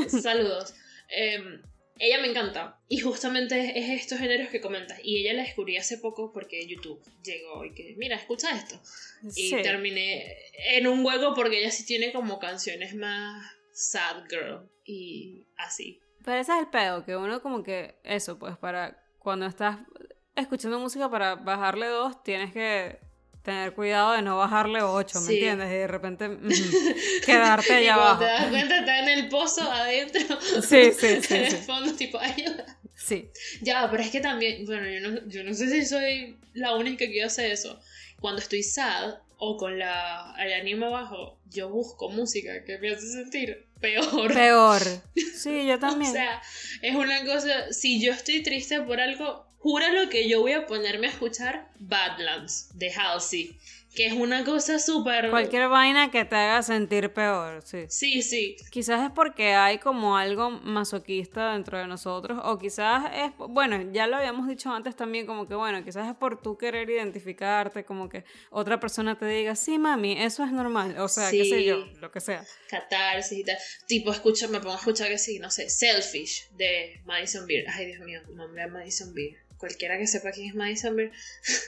Saludos. Em, ella me encanta. Y justamente es estos géneros que comentas. Y ella la descubrí hace poco porque YouTube llegó y que, mira, escucha esto. Y terminé en un hueco porque ella sí tiene como canciones más sad girl. Y así. Pero ese es el pedo, que uno como que eso, pues para cuando estás escuchando música para bajarle dos, tienes que tener cuidado de no bajarle 8, ¿me entiendes? Y de repente quedarte allá abajo. te das cuenta, está en el pozo adentro. Sí, sí, sí. En el fondo, tipo, ayuda. Sí. Ya, pero es que también, bueno, yo no, yo no sé si soy la única que hace eso. Cuando estoy sad o con la, el ánimo abajo, yo busco música que me hace sentir peor. Peor. Sí, yo también. o sea, es una cosa, si yo estoy triste por algo, júralo que yo voy a ponerme a escuchar Badlands de Halsey. Que es una cosa súper... Cualquier vaina que te haga sentir peor, sí. Sí, sí. Quizás es porque hay como algo masoquista dentro de nosotros, o quizás es, bueno, ya lo habíamos dicho antes también, como que bueno, quizás es por tú querer identificarte, como que otra persona te diga, sí, mami, eso es normal, o sea, qué sé yo, lo que sea. Catarsis y tal. Tipo, escucha, me pongo a escuchar que sí, no sé, Selfish de Madison Beer. Ay, Dios mío, nombre de Madison Beer cualquiera que sepa quién es Madison Beer.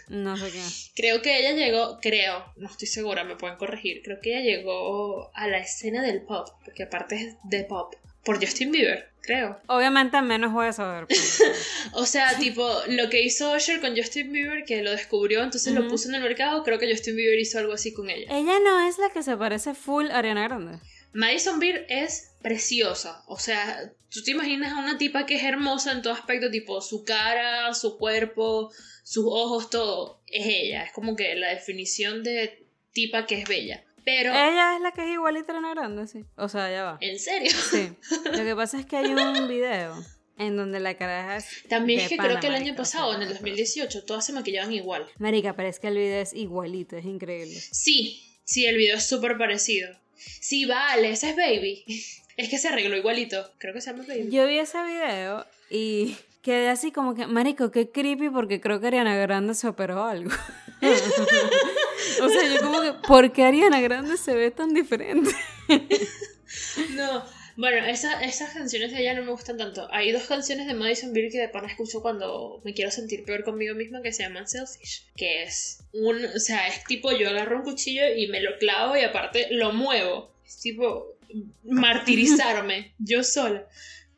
No sé quién. creo que ella llegó, creo, no estoy segura, me pueden corregir. Creo que ella llegó a la escena del pop, porque aparte es de pop, por Justin Bieber, creo. Obviamente menos voy a saber. o sea, tipo, lo que hizo Usher con Justin Bieber, que lo descubrió, entonces lo puso en el mercado, creo que Justin Bieber hizo algo así con ella. Ella no es la que se parece full a Ariana Grande. Madison Beer es preciosa. O sea, tú te imaginas a una tipa que es hermosa en todo aspecto, tipo su cara, su cuerpo, sus ojos, todo. Es ella. Es como que la definición de tipa que es bella. Pero. Ella es la que es igualita a la grande, sí. O sea, ya va. ¿En serio? Sí. Lo que pasa es que hay un video en donde la cara es. También es que creo que el año pasado, en el 2018, todas se maquillaban igual. Marica, pero es que el video es igualito, es increíble. Sí, sí, el video es súper parecido. Sí, vale, esa es Baby. Es que se arregló igualito. Creo que se llama Baby. Yo vi ese video y quedé así como que, marico, qué creepy porque creo que Ariana Grande se operó algo. o sea, yo como que, ¿por qué Ariana Grande se ve tan diferente? no, bueno, esas canciones de ella no me gustan tanto. Hay dos canciones de Madison Beer que de pana escucho cuando me quiero sentir peor conmigo misma que se llaman Selfish. Que es un, o sea, es tipo yo agarro un cuchillo y me lo clavo y aparte lo muevo. Es tipo martirizarme yo sola.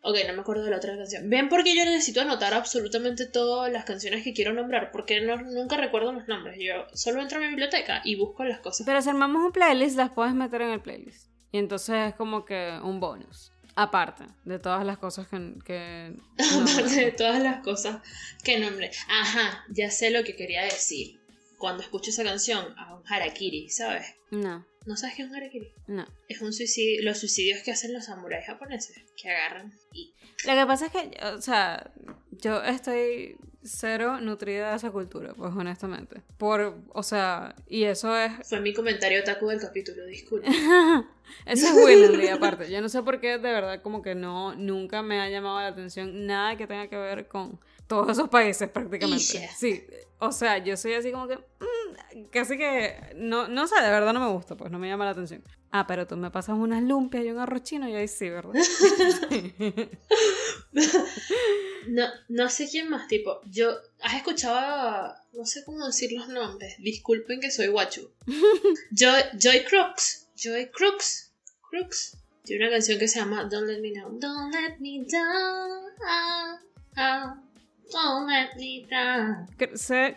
Ok, no me acuerdo de la otra canción. Ven porque yo necesito anotar absolutamente todas las canciones que quiero nombrar, porque no, nunca recuerdo los nombres. Yo solo entro a mi biblioteca y busco las cosas. Pero si armamos un playlist, las puedes meter en el playlist. Y entonces es como que un bonus. Aparte de todas las cosas que... que Aparte de todas las cosas que nombré. Ajá, ya sé lo que quería decir. Cuando escucho esa canción, a un harakiri, ¿sabes? No. ¿No sabes qué es un harakiri? No. Es un suicidio, los suicidios que hacen los samuráis japoneses, que agarran y... Lo que pasa es que, o sea, yo estoy cero nutrida de esa cultura, pues honestamente. Por, o sea, y eso es... Fue mi comentario taco del capítulo, disculpe. eso es Willingly, aparte. Yo no sé por qué, de verdad, como que no, nunca me ha llamado la atención nada que tenga que ver con todos esos países prácticamente. Sí, o sea, yo soy así como que, mm, casi que, no, no sé, de verdad no me gusta, pues no me llama la atención. Ah, pero tú me pasas unas lumpias y un arroz chino y ahí sí, ¿verdad? no, no sé quién más, tipo, yo, ¿has escuchado, no sé cómo decir los nombres, disculpen que soy guacho. Joy, Joy Crooks, Joy Crooks, Crooks. Tiene una canción que se llama Don't Let Me Down, Don't Let Me Down. Ah, ah.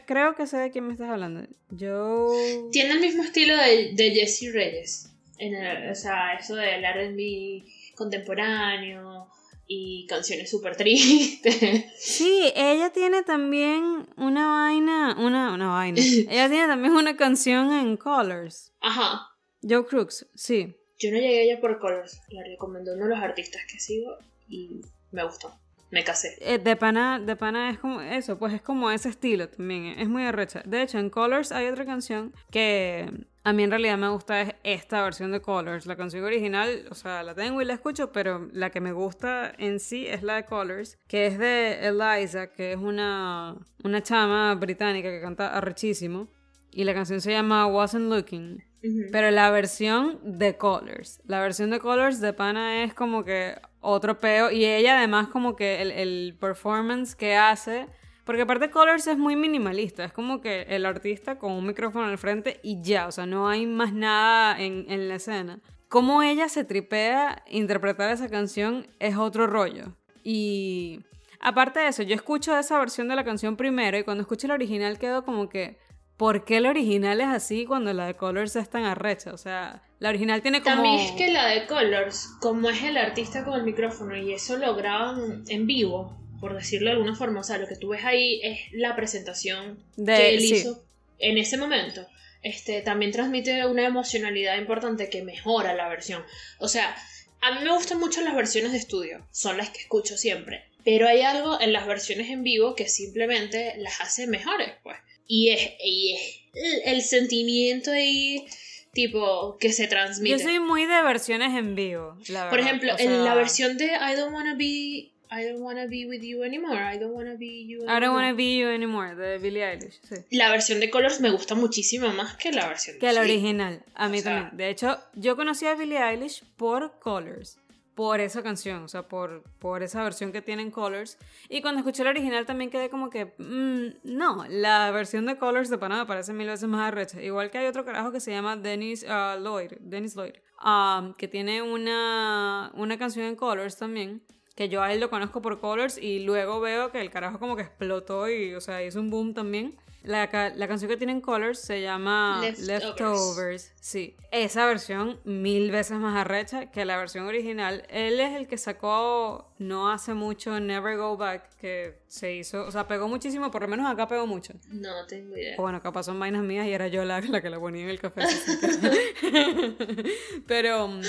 Creo que sé de quién me estás hablando. Yo. Tiene el mismo estilo de, de Jesse Reyes. En o sea, eso del RB contemporáneo y canciones súper tristes. Sí, ella tiene también una vaina. Una, una vaina. ella tiene también una canción en Colors. Ajá. Joe Crooks, sí. Yo no llegué a ella por Colors. La recomendó uno de los artistas que sigo y me gustó me casé. Eh, de pana, de pana es como eso, pues es como ese estilo también, es muy arrecha. De hecho, en Colors hay otra canción que a mí en realidad me gusta es esta versión de Colors. La canción original, o sea, la tengo y la escucho, pero la que me gusta en sí es la de Colors, que es de Eliza, que es una, una chama británica que canta arrechísimo. Y la canción se llama Wasn't Looking. Pero la versión de Colors, la versión de Colors de Pana es como que otro peo. Y ella además como que el, performance que hace... Porque aparte Colors es muy minimalista, es como que el artista con un micrófono al frente y ya, o sea, no hay más nada en, en la escena. Cómo ella se tripea interpretar esa canción es otro rollo. Y aparte de eso, yo escucho esa versión de la canción primero y cuando escucho la original quedo como que, ¿por qué la original es así cuando la de Colors es tan arrecha? O sea, la original tiene como... También es que la de Colors, como es el artista con el micrófono y eso lo graban en vivo, por decirlo de alguna forma, o sea, lo que tú ves ahí es la presentación que él hizo en ese momento. Este, también transmite una emocionalidad importante que mejora la versión. O sea, a mí me gustan mucho las versiones de estudio, son las que escucho siempre. Pero hay algo en las versiones en vivo que simplemente las hace mejores, pues. Y es, y es el sentimiento ahí tipo que se transmite. Yo soy muy de versiones en vivo, la Por ejemplo, en la versión de I don't wanna be I don't wanna be with you anymore. I don't wanna be you anymore. I don't wanna be you anymore de Billie Eilish. Sí. La versión de Colors me gusta muchísimo más que la versión que la original. A mí también. De hecho, yo conocí a Billie Eilish por Colors por esa canción, o sea, por, por esa versión que tienen Colors. Y cuando escuché la original también quedé como que, mm, no, la versión de Colors de Panamá parece mil veces más arrecha. Igual que hay otro carajo que se llama Dennis uh, Lloyd, Dennis Lloyd, um, que tiene una, una canción en Colors también, que yo a él lo conozco por Colors y luego veo que el carajo como que explotó y, o sea, hizo un boom también. La, canción que tienen Colors se llama Leftovers. Sí, esa versión mil veces más arrecha que la versión original. Él es el que sacó no hace mucho Never Go Back, que se hizo, o sea, pegó muchísimo, por lo menos acá pegó mucho. No tengo idea. O bueno, acá son vainas mías y era yo la, la que la ponía en el café. Pero...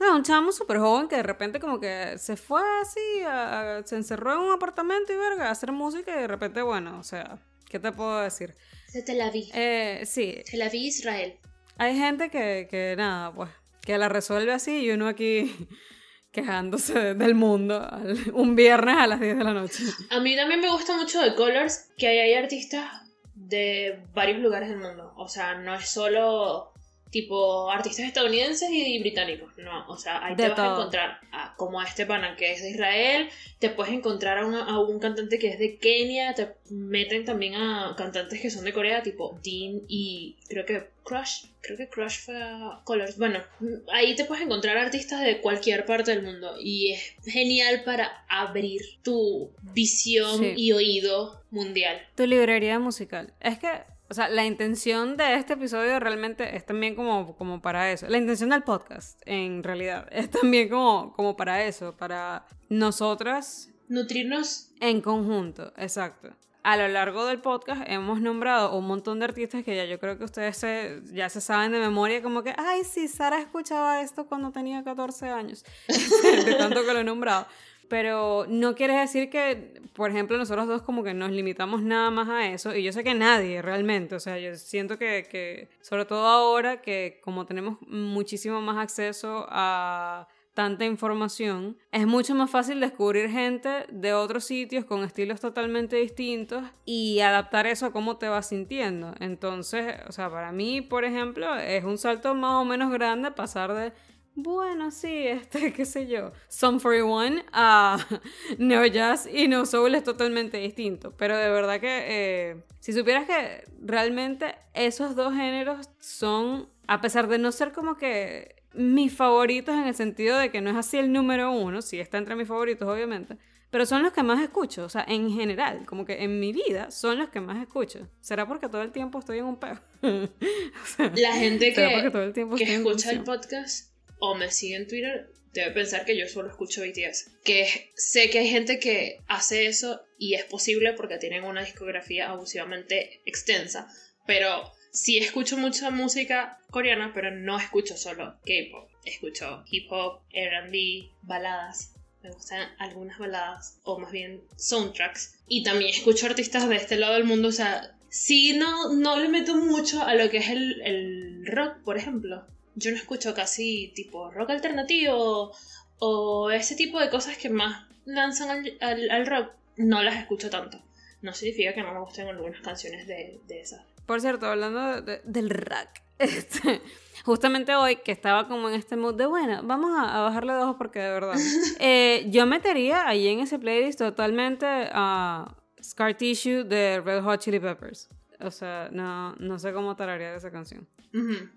No, un chamo súper joven que de repente como que se fue así, se encerró en un apartamento y verga, a hacer música y de repente, bueno, o sea, ¿Qué te puedo decir? Se te la vi. Eh, sí. Te la vi Israel. Hay gente que, que, nada, pues, que la resuelve así y uno aquí quejándose del mundo un viernes a las 10 de la noche. A mí también me gusta mucho de Colors que hay artistas de varios lugares del mundo. O sea, no es solo tipo artistas estadounidenses y británicos, no, o sea, ahí te vas a encontrar como a este pana que es de Israel, te puedes encontrar a, a, un cantante que es de Kenia, te meten también a cantantes que son de Corea, tipo Dean y creo que Crush, creo que Crush fue a Colors, bueno, ahí te puedes encontrar artistas de cualquier parte del mundo y es genial para abrir tu visión y oído mundial. Tu librería musical, es que o sea, la intención de este episodio realmente es también como, como para eso. La intención del podcast, en realidad, es también como, como para eso, para nosotras... Nutrirnos. En conjunto, exacto. A lo largo del podcast hemos nombrado un montón de artistas que ya yo creo que ustedes se, ya se saben de memoria, como que, ay, sí, Sara escuchaba esto cuando tenía 14 años, de tanto que lo he nombrado pero no quiere decir que, por ejemplo, nosotros dos como que nos limitamos nada más a eso, y yo sé que nadie realmente, o sea, yo siento que, que sobre todo ahora que como tenemos muchísimo más acceso a tanta información, es mucho más fácil descubrir gente de otros sitios con estilos totalmente distintos y adaptar eso a cómo te vas sintiendo. Entonces, o sea, para mí, por ejemplo, es un salto más o menos grande pasar de bueno, sí, este, qué sé yo, Some 41 a Neo Jazz y No Soul es totalmente distinto. Pero de verdad que eh, si supieras que realmente esos dos géneros son, a pesar de no ser como que mis favoritos en el sentido de que no es así el número uno, sí está entre mis favoritos obviamente, pero son los que más escucho, o sea, en general, como que en mi vida son los que más escucho. ¿Será porque todo el tiempo estoy en un peo? La gente que, todo el tiempo que escucha el podcast o me sigue en Twitter debe pensar que yo solo escucho BTS. Que sé que hay gente que hace eso y es posible porque tienen una discografía abusivamente extensa. Pero sí escucho mucha música coreana, pero no escucho solo K-pop. Escucho hip hop, RB, baladas. Me gustan algunas baladas, o más bien soundtracks. Y también escucho artistas de este lado del mundo. O sea, sí no, no le meto mucho a lo que es el, el rock, por ejemplo yo no escucho casi tipo rock alternativo o ese tipo de cosas que más lanzan al, rock, no las escucho tanto. No significa que no me gusten algunas canciones de, esas. Por cierto, hablando del rock, este, justamente hoy que estaba como en este mood de bueno, vamos a, bajarle dos porque de verdad. Eh, yo metería ahí en ese playlist totalmente a Scar Tissue de Red Hot Chili Peppers. O sea, no, no sé cómo tararear esa canción.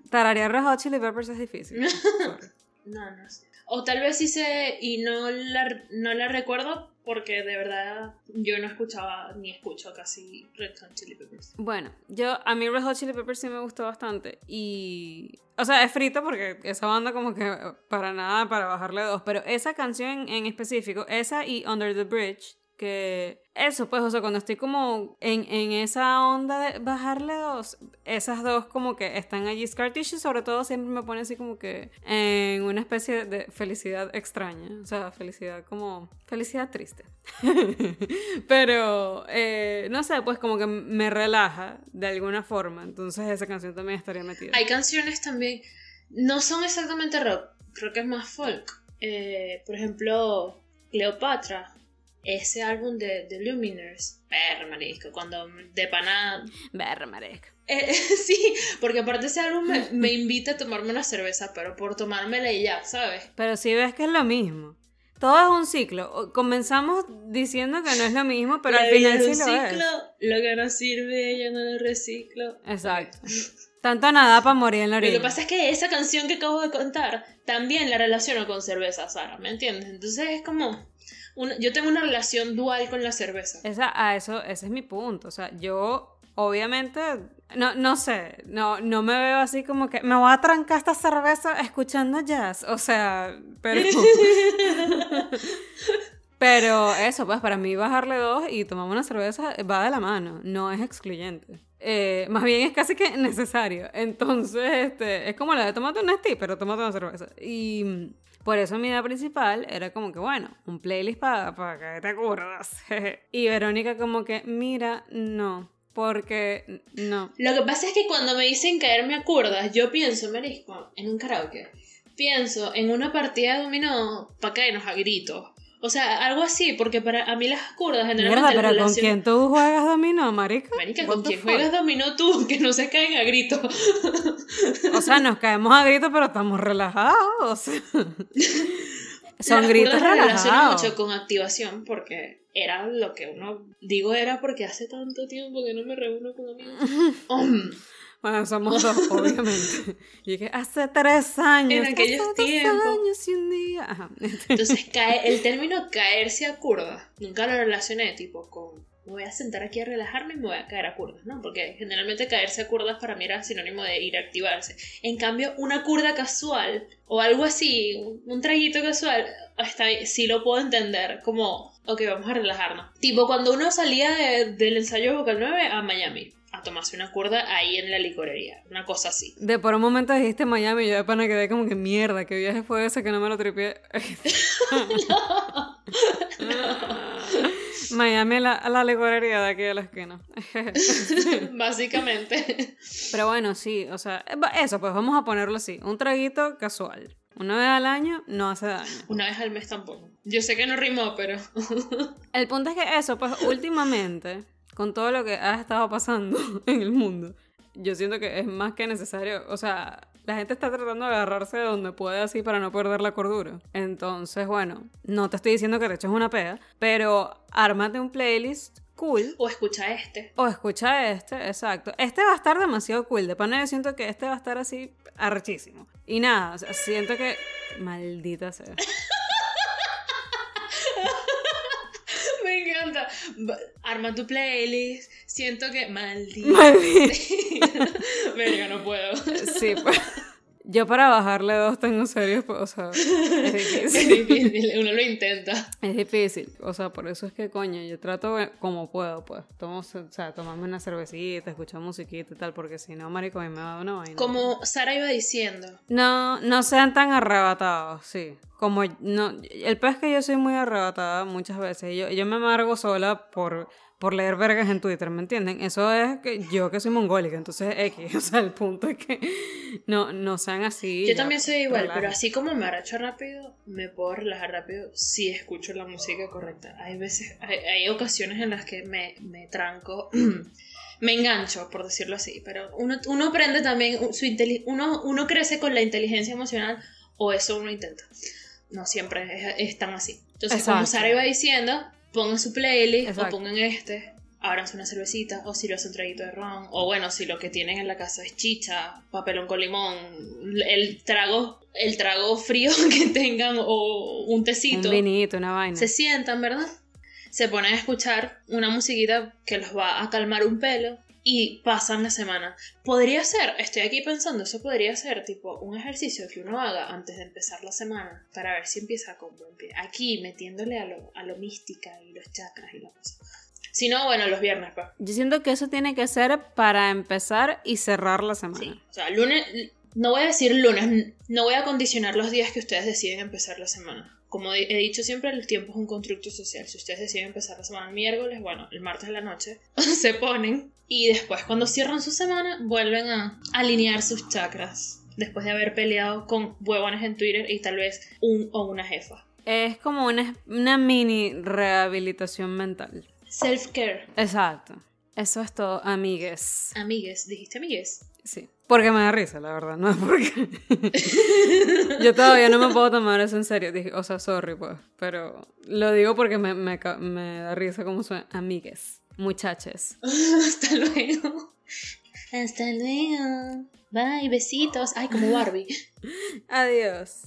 Tararear Red Hot Chili Peppers es difícil. no, no sé. O tal vez sí sé y no la, no la recuerdo porque de verdad yo no escuchaba ni escucho casi Red Hot Chili Peppers. Bueno, yo a mí Red Hot Chili Peppers sí me gustó bastante y o sea, es frito porque esa banda como que para nada para bajarle dos, pero esa canción en específico, esa y Under the Bridge que eso, pues, o sea, cuando estoy como en, en, esa onda de bajarle dos, esas dos como que están allí. Scar Tissue sobre todo siempre me pone así como que en una especie de felicidad extraña, o sea, felicidad como felicidad triste. Pero, eh, no sé, pues como que me relaja de alguna forma, entonces esa canción también estaría metida. Hay canciones también, no son exactamente rock, creo que es más folk. Eh, por ejemplo, Cleopatra ese álbum de The Luminers, perra marisco, cuando de pana... Berra marisco. Eh, sí, porque aparte ese álbum me, invita a tomarme una cerveza, pero por tomármela y ya, ¿sabes? Pero si ves que es lo mismo. Todo es un ciclo. Comenzamos diciendo que no es lo mismo, pero al final sí lo ciclo, Lo que no sirve, yo no lo reciclo. Exacto. Tanto nada para morir en la orilla. Lo que pasa es que esa canción que acabo de contar también la relaciono con cerveza, Sara, ¿me entiendes? Entonces es como yo tengo una relación dual con la cerveza. Esa, a eso, ese es mi punto. O sea, yo obviamente, no, no sé, no, no me veo así como que me voy a trancar esta cerveza escuchando jazz. O sea, pero... pero eso, pues para mí bajarle dos y tomamos una cerveza va de la mano, no es excluyente. Eh, más bien es casi que necesario. Entonces, este, es como la de tomate un Nestí, pero tomate una cerveza. Y por eso mi idea principal era como que, bueno, un playlist para que te acuerdas. y Verónica como que, mira, no. Porque no. Lo que pasa es que cuando me dicen caerme a cuerdas, yo pienso, Marisco, en un karaoke. pienso en una partida de dominó para caernos a gritos. O sea, algo así, porque para a mí las kurdas generalmente... Mierda, pero ¿con quién tú juegas dominó, marica? Marica, ¿con quién juegas dominó tú? Que no se caen a gritos. O sea, nos caemos a gritos, pero estamos relajados. Son gritos relajados. mucho con activación porque era lo que uno... Digo era porque hace tanto tiempo que no me reúno con amigos. Bueno, somos dos, obviamente. Y que hace tres años. En aquellos tiempos. años y un día. Entonces, cae, el término caerse a curva, nunca lo relacioné, tipo, con me voy a sentar aquí a relajarme y me voy a caer a curdas, ¿no? Porque generalmente caerse a curdas para mí era sinónimo de ir a activarse. En cambio, una curda casual o algo así, un, traguito casual, está, sí lo puedo entender, como, ok, vamos a relajarnos. Tipo, cuando uno salía del ensayo vocal 9 a Miami a tomarse una curda ahí en la licorería. Una cosa así. De por un momento dijiste Miami y yo de pana quedé como que mierda, ¿qué viaje fue ese que no me lo tripié? Miami a la, licorería de aquí de la esquina. Básicamente. Pero bueno, sí, o sea, eso, pues vamos a ponerlo así. Un traguito casual. Una vez al año no hace daño. Una vez al mes tampoco. Yo sé que no rimó, pero... El punto es que eso, pues últimamente con todo lo que ha estado pasando en el mundo, yo siento que es más que necesario, o sea, la gente está tratando de agarrarse de donde puede así para no perder la cordura. Entonces, bueno, no te estoy diciendo que te eches una pega, pero ármate un playlist cool. O escucha este. O escucha este, exacto. Este va a estar demasiado cool. De pana yo siento que este va a estar así arrechísimo. Y nada, siento que... Maldita sea. Arma tu playlist. Siento que. Maldito. Maldito. Verga, no puedo. Sí, pues. Yo para bajarle dos tengo serios, pues, o sea, es difícil. es difícil, uno lo intenta. Es difícil, o sea, por eso es que, coño, yo trato como puedo, pues, tomo, o sea, tomarme una cervecita, escuchar musiquita y tal, porque si no, marico, a mí me da una vaina. Como Sara iba diciendo. No, no sean tan arrebatados, sí. Como, no, el pez que yo soy muy arrebatada muchas veces, yo, yo me amargo sola por por leer vergas en Twitter, ¿me entienden? Eso es que yo que soy mongólica, entonces X, o sea, el punto es que no, no sean así. Yo también soy igual, pero así como me arracho rápido, me puedo relajar rápido si escucho la música correcta. Hay veces, hay, ocasiones en las que me, me tranco, me engancho, por decirlo así, pero uno, uno aprende también, su uno, uno crece con la inteligencia emocional o eso uno intenta. No siempre es, tan así. Entonces, como Sara iba diciendo, pongan su playlist o pongan este, abranse una cervecita o si lo hacen un traguito de ron o bueno, si lo que tienen en la casa es chicha, papelón con limón, el trago el trago frío que tengan o un tecito. Un vinito, una vaina. Se sientan, ¿verdad? Se ponen a escuchar una musiquita que los va a calmar un pelo y pasan la semana. Podría ser, estoy aquí pensando, eso podría ser tipo un ejercicio que uno haga antes de empezar la semana para ver si empieza con buen pie. Aquí metiéndole a lo, a lo mística y los chakras y la cosa. Si no, bueno, los viernes, pues. Yo siento que eso tiene que ser para empezar y cerrar la semana. Sí, o sea, lunes, no voy a decir lunes, no voy a condicionar los días que ustedes deciden empezar la semana como he dicho siempre, el tiempo es un constructo social. Si ustedes deciden empezar la semana el miércoles, bueno, el martes de la noche, se ponen y después cuando cierran su semana vuelven a alinear sus chakras después de haber peleado con huevones en Twitter y tal vez un o una jefa. Es como una, una mini rehabilitación mental. Self-care. Exacto. Eso es todo, amigues. Amigues, dijiste amigues. Sí. Porque me da risa, la verdad, no es porque. Yo todavía no me puedo tomar eso en serio. Dije, o sea, sorry, pues. Pero lo digo porque me, me, me da risa como suena. Amigues, muchaches. Hasta luego. Hasta luego. Bye, besitos. Ay, como Barbie. Adiós.